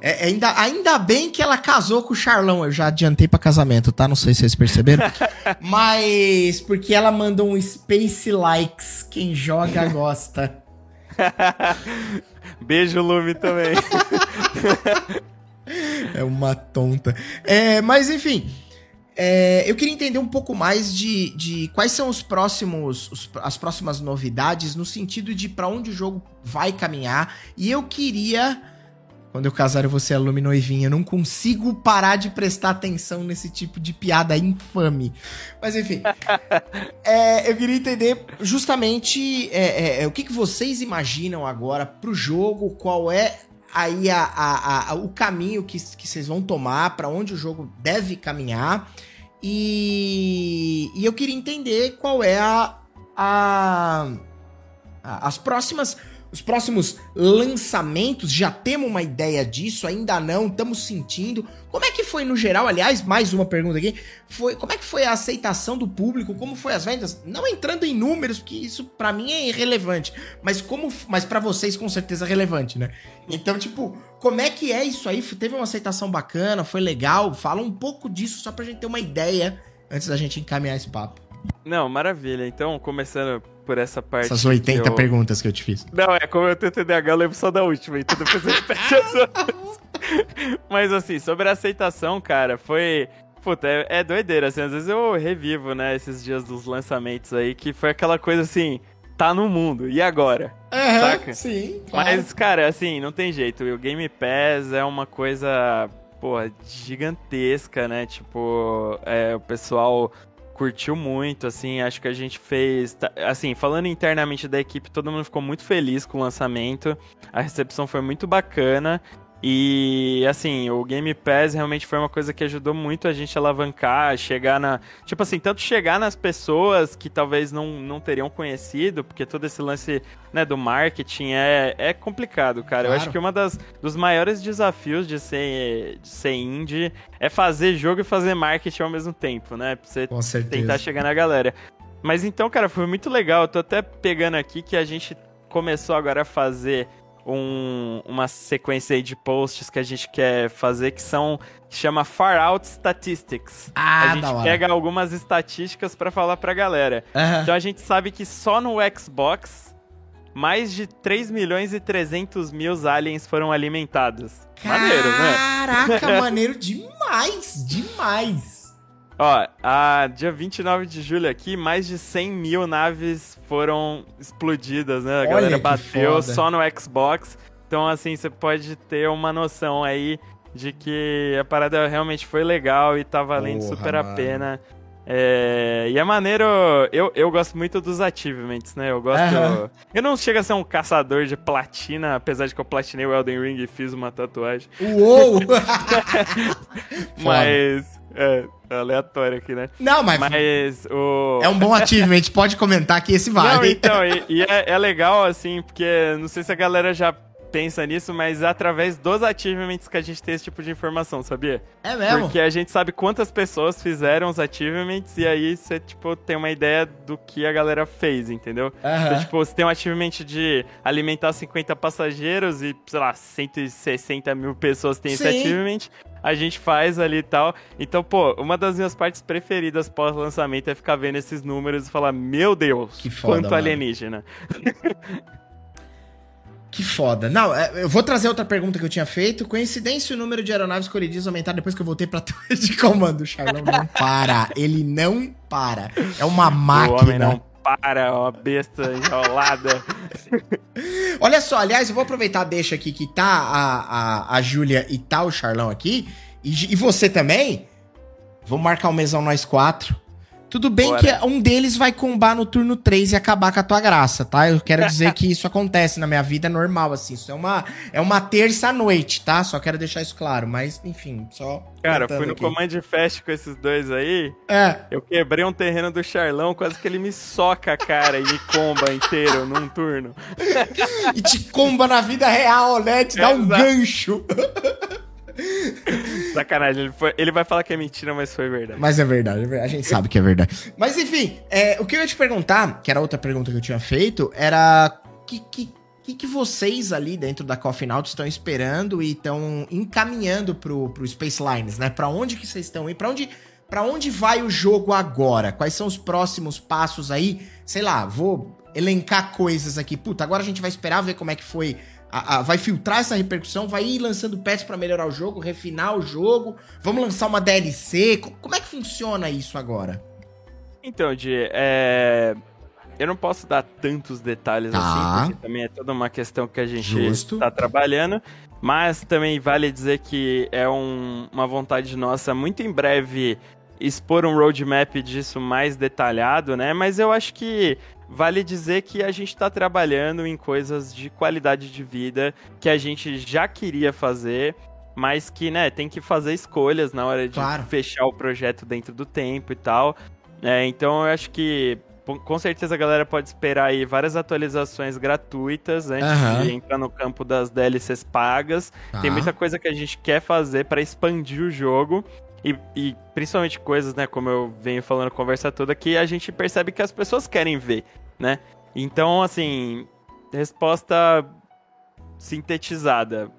É, é, ainda, ainda bem que ela casou com o Charlão. Eu já adiantei para casamento, tá? Não sei se vocês perceberam. [LAUGHS] Mas porque ela mandou um Space Likes. Quem joga gosta. [LAUGHS] Beijo, Lume, também. É uma tonta. É, mas enfim. É, eu queria entender um pouco mais de, de quais são os próximos, os, as próximas novidades no sentido de para onde o jogo vai caminhar. E eu queria, quando eu casar eu vou ser aluno noivinha, eu não consigo parar de prestar atenção nesse tipo de piada infame. Mas enfim, [LAUGHS] é, eu queria entender justamente é, é, é, o que, que vocês imaginam agora pro jogo, qual é aí a, a, a, o caminho que, que vocês vão tomar, para onde o jogo deve caminhar. E, e eu queria entender qual é a, a, as próximas os próximos lançamentos, já temos uma ideia disso, ainda não, estamos sentindo. Como é que foi no geral, aliás, mais uma pergunta aqui, foi, como é que foi a aceitação do público, como foi as vendas? Não entrando em números, porque isso para mim é irrelevante, mas como, mas para vocês com certeza é relevante, né? Então, tipo, como é que é isso aí? Teve uma aceitação bacana, foi legal? Fala um pouco disso só pra gente ter uma ideia antes da gente encaminhar esse papo. Não, maravilha. Então, começando por essa parte. Essas 80 eu... perguntas que eu te fiz. Não, é como eu tenho TDAH, eu lembro só da última, então depois eu repete as [LAUGHS] outras. Mas assim, sobre a aceitação, cara, foi. Puta, é, é doideira, assim, às vezes eu revivo, né, esses dias dos lançamentos aí, que foi aquela coisa assim, tá no mundo, e agora? Uhum, Saca? Sim, claro. Mas, cara, assim, não tem jeito, o Game Pass é uma coisa, porra, gigantesca, né, tipo, é, o pessoal curtiu muito, assim, acho que a gente fez, assim, falando internamente da equipe, todo mundo ficou muito feliz com o lançamento, a recepção foi muito bacana, e assim, o Game Pass realmente foi uma coisa que ajudou muito a gente a alavancar, chegar na. Tipo assim, tanto chegar nas pessoas que talvez não, não teriam conhecido, porque todo esse lance né, do marketing é, é complicado, cara. Claro. Eu acho que uma das dos maiores desafios de ser, de ser indie é fazer jogo e fazer marketing ao mesmo tempo, né? Pra você tentar chegar na galera. Mas então, cara, foi muito legal. Eu tô até pegando aqui que a gente começou agora a fazer um, uma sequência de posts que a gente quer fazer que são que chama Far Out Statistics. Ah, a gente pega algumas estatísticas para falar pra galera. Uhum. Então a gente sabe que só no Xbox mais de 3 milhões e 300 mil aliens foram alimentados. Maneiro, né? Caraca, [LAUGHS] maneiro demais, demais. Ó, a dia 29 de julho aqui, mais de 100 mil naves foram explodidas, né? A Olha galera bateu só no Xbox. Então, assim, você pode ter uma noção aí de que a parada realmente foi legal e tá valendo Porra, super mano. a pena. É, e é maneiro. Eu, eu gosto muito dos achievements, né? Eu gosto. Uhum. Eu não chego a ser um caçador de platina, apesar de que eu platinei o Elden Ring e fiz uma tatuagem. Uou! [LAUGHS] [LAUGHS] [LAUGHS] Mas. É, é, aleatório aqui, né? Não, mas. Mas o. É um bom achievement, pode comentar que esse vale. Não, então, e, e é, é, legal, assim, porque não sei se a galera já pensa nisso, mas é através dos achievements que a gente tem esse tipo de informação, sabia? É mesmo? Porque a gente sabe quantas pessoas fizeram os achievements e aí você, tipo, tem uma ideia do que a galera fez, entendeu? Uhum. Então, tipo, você tem um achievement de alimentar 50 passageiros e, sei lá, 160 mil pessoas têm Sim. esse achievement a gente faz ali e tal. Então, pô, uma das minhas partes preferidas pós-lançamento é ficar vendo esses números e falar, meu Deus, que foda, quanto mano. alienígena. [LAUGHS] Que foda. Não, é, eu vou trazer outra pergunta que eu tinha feito. Coincidência o número de aeronaves colididas aumentar depois que eu voltei pra [LAUGHS] torre de comando. O Charlão não para. Ele não para. É uma máquina. O homem não para, ó, besta enrolada. [LAUGHS] Olha só, aliás, eu vou aproveitar, deixa aqui que tá a, a, a Júlia e tá o Charlão aqui. E, e você também. Vamos marcar um mesão nós quatro Tudo bem Bora. que um deles vai combar no turno 3 e acabar com a tua graça, tá? Eu quero dizer que isso acontece na minha vida, é normal, assim. Isso é uma, é uma terça-noite, tá? Só quero deixar isso claro. Mas, enfim, só. Cara, fui no aqui. Command Fest com esses dois aí. É. Eu quebrei um terreno do Charlão, quase que ele me soca a cara e me comba inteiro num turno. [LAUGHS] e te comba na vida real, né? Te dá um exato. gancho. [LAUGHS] [LAUGHS] Sacanagem, ele, foi, ele, vai falar que é mentira, mas foi verdade. Mas é verdade, é verdade. a gente sabe que é verdade. Mas enfim, é, o que eu ia te perguntar, que era outra pergunta que eu tinha feito, era que, que, que, que vocês ali dentro da Coffee Out estão esperando e estão encaminhando pro, pro Space Lines, né? Pra onde que vocês estão aí? Pra onde, pra onde vai o jogo agora? Quais são os próximos passos aí? Sei lá, vou elencar coisas aqui. Puta, agora a gente vai esperar ver como é que foi a, a, vai filtrar essa repercussão, vai ir lançando patches para melhorar o jogo, refinar o jogo. Vamos lançar uma DLC. Como é que funciona isso agora? Então, Di, é... eu não posso dar tantos detalhes tá. assim, porque também é toda uma questão que a gente está trabalhando. Mas também vale dizer que é um, uma vontade nossa muito em breve expor um roadmap disso mais detalhado, né? Mas eu acho que vale dizer que a gente está trabalhando em coisas de qualidade de vida que a gente já queria fazer, mas que, né, tem que fazer escolhas na hora de claro. fechar o projeto dentro do tempo e tal. É, então eu acho que com certeza a galera pode esperar aí várias atualizações gratuitas antes uhum. de entrar no campo das DLCs pagas. Tá. Tem muita coisa que a gente quer fazer para expandir o jogo. E, e, principalmente coisas, né, como eu venho falando conversa toda, que a gente percebe que as pessoas querem ver, né? Então, assim, resposta sintetizada.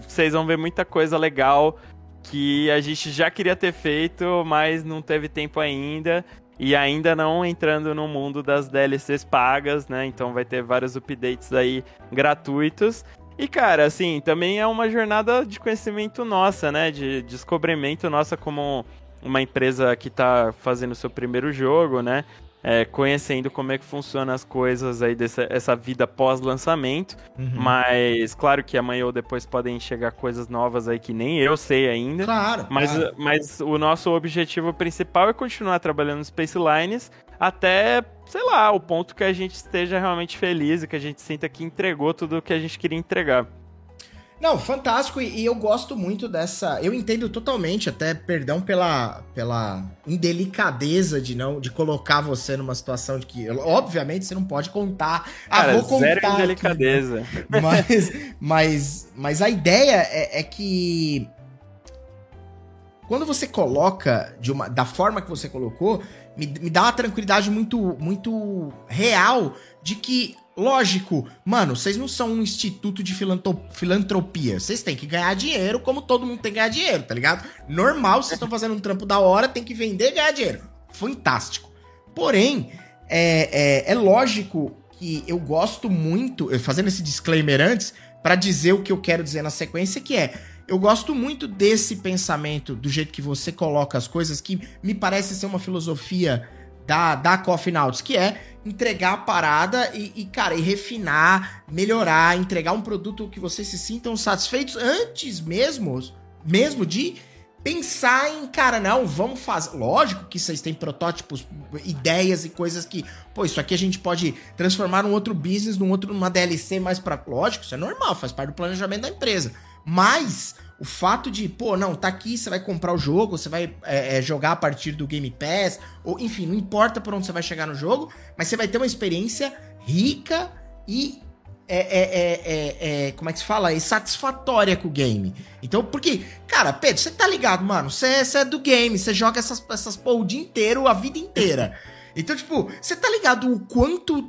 Vocês vão ver muita coisa legal que a gente já queria ter feito, mas não teve tempo ainda. E ainda não entrando no mundo das DLCs pagas, né? Então vai ter vários updates aí gratuitos. E, cara, assim, também é uma jornada de conhecimento nossa, né? De descobrimento nossa como uma empresa que tá fazendo o seu primeiro jogo, né? É, conhecendo como é que funcionam as coisas aí dessa essa vida pós-lançamento. Uhum. Mas claro que amanhã ou depois podem chegar coisas novas aí que nem eu sei ainda. Claro. Mas, claro. mas o nosso objetivo principal é continuar trabalhando no Space Lines até, sei lá, o ponto que a gente esteja realmente feliz e que a gente sinta que entregou tudo o que a gente queria entregar. Não, fantástico, e, eu gosto muito dessa. Eu entendo totalmente, até perdão pela, pela indelicadeza de não de colocar você numa situação de que, obviamente, você não pode contar. Ah, Cara, ah, vou contar. Zero indelicadeza. Aqui, [LAUGHS] mas, mas, mas a ideia é, é que quando você coloca de uma, da forma que você colocou, me, me dá uma tranquilidade muito, muito real de que, lógico, mano, vocês não são um instituto de filantropia. Vocês têm que ganhar dinheiro como todo mundo tem que ganhar dinheiro, tá ligado? Normal, vocês estão fazendo um trampo da hora, tem que vender e ganhar dinheiro. Fantástico. Porém, é, é, é lógico que eu gosto muito, fazendo esse disclaimer antes, para dizer o que eu quero dizer na sequência, que é eu gosto muito desse pensamento, do jeito que você coloca as coisas, que me parece ser uma filosofia da, da Coffee Nauts, que é entregar a parada e, e, cara, e refinar, melhorar, entregar um produto que vocês se sintam satisfeitos antes mesmo, mesmo de pensar em, cara, não, vamos fazer. Lógico que vocês têm protótipos, ideias e coisas que, pô, isso aqui a gente pode transformar num outro business, num outro, numa DLC mais pra. Lógico, isso é normal, faz parte do planejamento da empresa. Mas o fato de, pô, não, tá aqui, você vai comprar o jogo, você vai é, é, jogar a partir do Game Pass, ou enfim, não importa por onde você vai chegar no jogo, mas você vai ter uma experiência rica e. É, é, é, é como é que se fala? E satisfatória com o game. Então, porque, cara, Pedro, você tá ligado, mano? Você é do game, você joga essas, essas pô, o dia inteiro, a vida inteira. Então, tipo, você tá ligado o quanto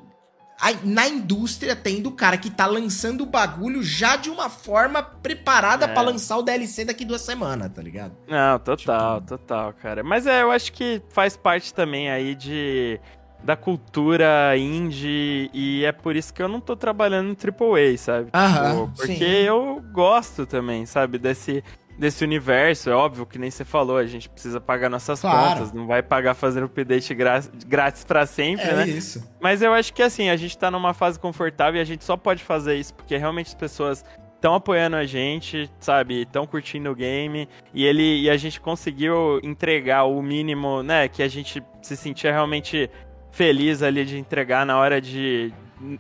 na indústria tendo o cara que tá lançando o bagulho já de uma forma preparada é. para lançar o DLC daqui duas semanas, tá ligado? Não, total, tipo... total, cara. Mas é, eu acho que faz parte também aí de da cultura indie e é por isso que eu não tô trabalhando no AAA, sabe? Aham, tipo, porque sim. eu gosto também, sabe, desse desse universo. É óbvio que nem você falou, a gente precisa pagar nossas claro. contas, não vai pagar fazendo update grátis para sempre, é né? isso. Mas eu acho que assim, a gente tá numa fase confortável e a gente só pode fazer isso porque realmente as pessoas estão apoiando a gente, sabe? Estão curtindo o game e ele e a gente conseguiu entregar o mínimo, né, que a gente se sentia realmente feliz ali de entregar na hora de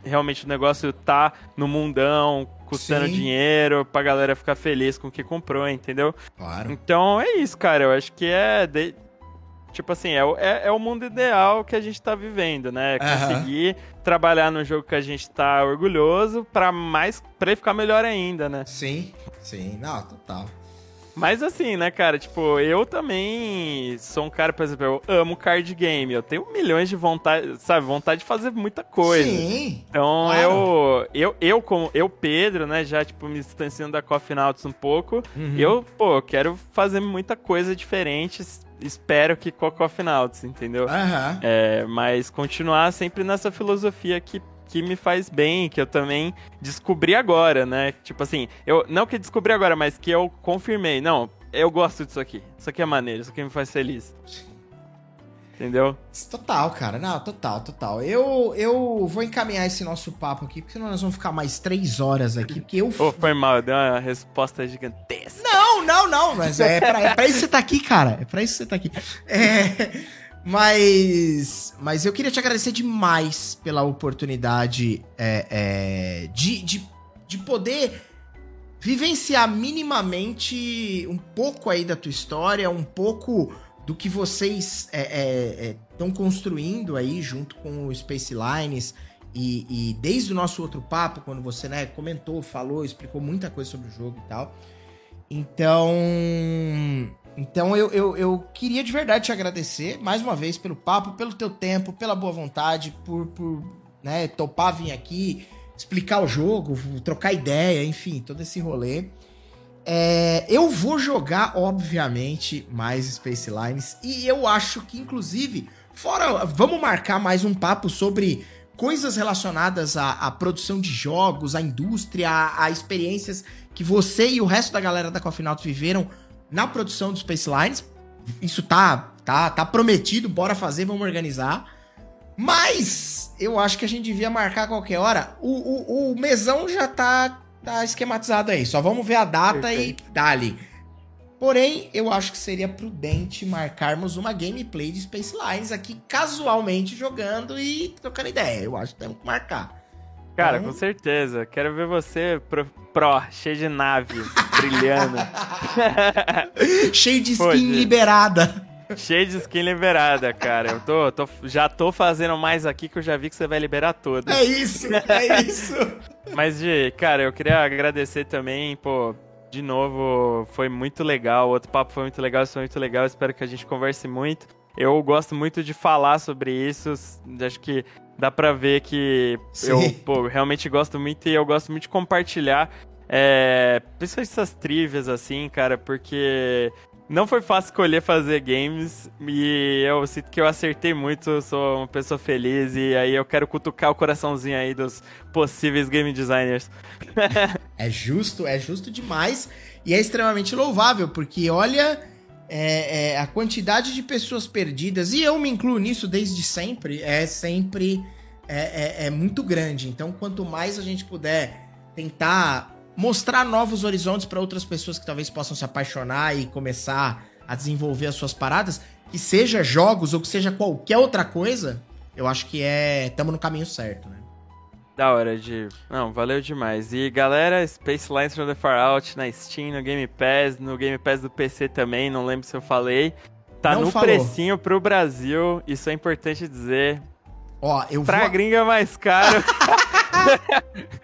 realmente o negócio tá no mundão, custando Sim. dinheiro pra galera ficar feliz com o que comprou, entendeu? Claro. Então é isso, cara. Eu acho que é. De... Tipo assim, é, é, é, o mundo ideal que a gente tá vivendo, né? Conseguir uhum. trabalhar no jogo que a gente tá orgulhoso pra mais. pra ele ficar melhor ainda, né? Sim, sim, não, total. Mas assim, né, cara, tipo, eu também sou um cara, por exemplo, eu amo card game. Eu tenho milhões de vontade, sabe, vontade de fazer muita coisa. Sim. Então claro. eu, eu, eu, como eu, Pedro, né, já, tipo, me distanciando da Coffee Nauts um pouco, uhum. eu, pô, quero fazer muita coisa diferente. Espero que com a Coffee Nauts, entendeu? Uhum. É, mas continuar sempre nessa filosofia que que me faz bem, que eu também descobri agora, né? Tipo assim, eu não que descobri agora, mas que eu confirmei. Não, eu gosto disso aqui. Isso aqui é maneiro, isso aqui me faz feliz. Entendeu? Total, cara. Não, total, total. Eu, eu vou encaminhar esse nosso papo aqui, porque senão nós vamos ficar mais três horas aqui, porque eu... Oh, foi mal, deu uma resposta gigantesca. Não, não, não, mas é pra, é pra isso que você tá aqui, cara. É pra isso que você tá aqui. É... Mas, mas eu queria te agradecer demais pela oportunidade é, é, de, de, de poder vivenciar minimamente um pouco aí da tua história, um pouco do que vocês estão é, é, é construindo aí junto com o Space Lines. E, e, desde o nosso outro papo, quando você né, comentou, falou, explicou muita coisa sobre o jogo e tal. Então, então eu, eu, eu, queria de verdade te agradecer mais uma vez pelo papo, pelo teu tempo, pela boa vontade, por, por né, topar vir aqui, explicar o jogo, trocar ideia, enfim, todo esse rolê. É, eu vou jogar, obviamente, mais Space Lines e eu acho que, inclusive, fora, vamos marcar mais um papo sobre coisas relacionadas à, à produção de jogos, à indústria, a, experiências que você e o resto da galera da Coffee Nauts viveram na produção do Space Lines. Isso tá, tá, tá prometido, bora fazer, vamos organizar. Mas eu acho que a gente devia marcar a qualquer hora. O, o, o mesão já tá, tá esquematizado aí. Só vamos ver a data Perfeito. e dali. Porém, eu acho que seria prudente marcarmos uma gameplay de Space Lines aqui casualmente jogando e trocando ideia. Eu acho que temos que marcar. Cara, então... com certeza. Quero ver você pro, pro cheio de nave, brilhando. [LAUGHS] cheio de skin Pô, liberada. Cheio de skin liberada, cara. Eu tô, tô, já tô fazendo mais aqui que eu já vi que você vai liberar todas. É isso, é isso. [LAUGHS] Mas, de, cara, eu queria agradecer também, pô, de novo, foi muito legal. O outro papo foi muito legal, isso foi muito legal. Espero que a gente converse muito. Eu gosto muito de falar sobre isso. Acho que dá pra ver que Sim. eu pô, realmente gosto muito e eu gosto muito de compartilhar. É, principalmente essas trivias, assim, cara, porque não foi fácil escolher fazer games e eu sinto que eu acertei muito, sou uma pessoa feliz e aí eu quero cutucar o coraçãozinho aí dos possíveis game designers. [LAUGHS] é justo, é justo demais e é extremamente louvável, porque olha é, é, a quantidade de pessoas perdidas, e eu me incluo nisso desde sempre, é sempre é, é, é muito grande. Então, quanto mais a gente puder tentar mostrar novos horizontes para outras pessoas que talvez possam se apaixonar e começar a desenvolver as suas paradas, que seja jogos ou que seja qualquer outra coisa, eu acho que é estamos no caminho certo, né? Da hora, de. Não, valeu demais. E galera, Space Lines from the Far Out na Steam, no Game Pass, no Game Pass do PC também, não lembro se eu falei. Tá não no falou. precinho pro Brasil, isso é importante dizer. Ó, eu pra vou... gringa é mais caro. [LAUGHS]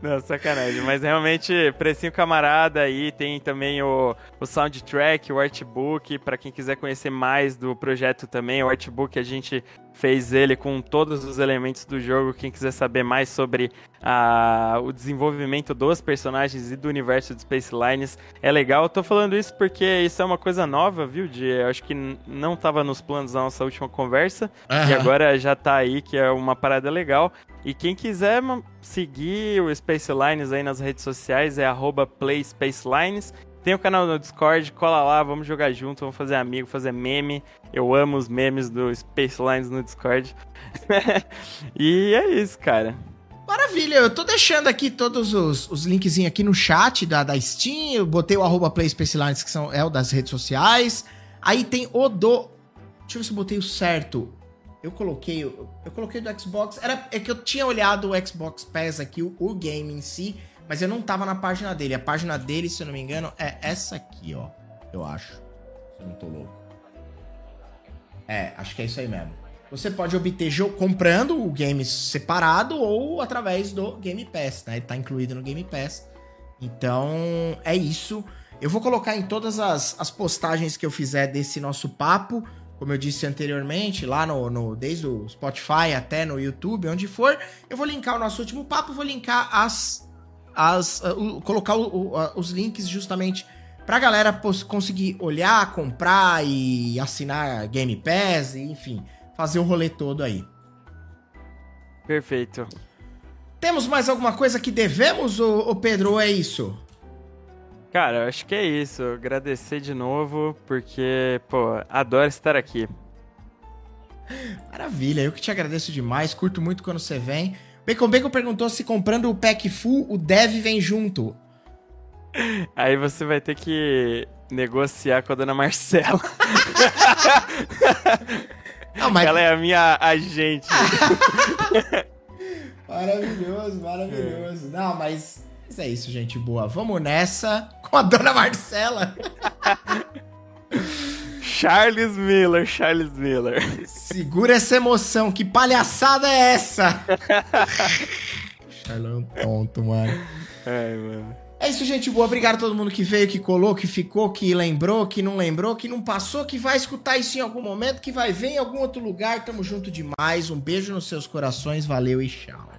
Não, sacanagem. Mas realmente, precinho camarada aí. Tem também o, o soundtrack, o artbook. para quem quiser conhecer mais do projeto também. O artbook a gente fez ele com todos os elementos do jogo. Quem quiser saber mais sobre a, o desenvolvimento dos personagens e do universo de Space Lines é legal. Eu tô falando isso porque isso é uma coisa nova, viu? De, acho que não tava nos planos da nossa última conversa. Uhum. E agora já tá aí, que é uma parada legal. E quem quiser seguir o Space Lines aí nas redes sociais é PlaySpaceLines. Tem o canal no Discord, cola lá, vamos jogar junto, vamos fazer amigo, fazer meme. Eu amo os memes do Space Lines no Discord. [LAUGHS] e é isso, cara. Maravilha, eu tô deixando aqui todos os, os linkzinhos aqui no chat da, da Steam. Eu botei o arroba Play Space Lines, que são, é o das redes sociais. Aí tem o do. Deixa eu ver se eu botei o certo. Eu coloquei. Eu coloquei do Xbox. Era, é que eu tinha olhado o Xbox Pass aqui, o, o game em si, mas eu não tava na página dele. A página dele, se eu não me engano, é essa aqui, ó. Eu acho. Se eu não tô louco. É, acho que é isso aí mesmo. Você pode obter jogo comprando o game separado ou através do Game Pass, né? Ele tá incluído no Game Pass. Então, é isso. Eu vou colocar em todas as, as postagens que eu fizer desse nosso papo, como eu disse anteriormente, lá no, no desde o Spotify até no YouTube, onde for, eu vou linkar o nosso último papo, vou linkar as as uh, colocar o, uh, os links justamente pra galera conseguir olhar, comprar e assinar Game Pass, e, enfim, fazer o rolê todo aí. Perfeito. Temos mais alguma coisa que devemos, ô, Pedro, ou é isso? Cara, eu acho que é isso. Agradecer de novo, porque, pô, adoro estar aqui. Maravilha, eu que te agradeço demais, curto muito quando você vem. Bacon Bacon perguntou se comprando o pack full, o dev vem junto. Aí você vai ter que negociar com a dona Marcela. Não, mas... Ela é a minha agente. [LAUGHS] maravilhoso, maravilhoso. É. Não, mas é isso, gente boa. Vamos nessa com a dona Marcela. [LAUGHS] Charles Miller, Charles Miller. Segura essa emoção, que palhaçada é essa? Charlão tonto, mano. Ai, mano. É isso, gente boa. Obrigado a todo mundo que veio, que colou, que ficou, que lembrou, que não lembrou, que não passou, que vai escutar isso em algum momento, que vai ver em algum outro lugar. Tamo junto demais. Um beijo nos seus corações. Valeu e tchau.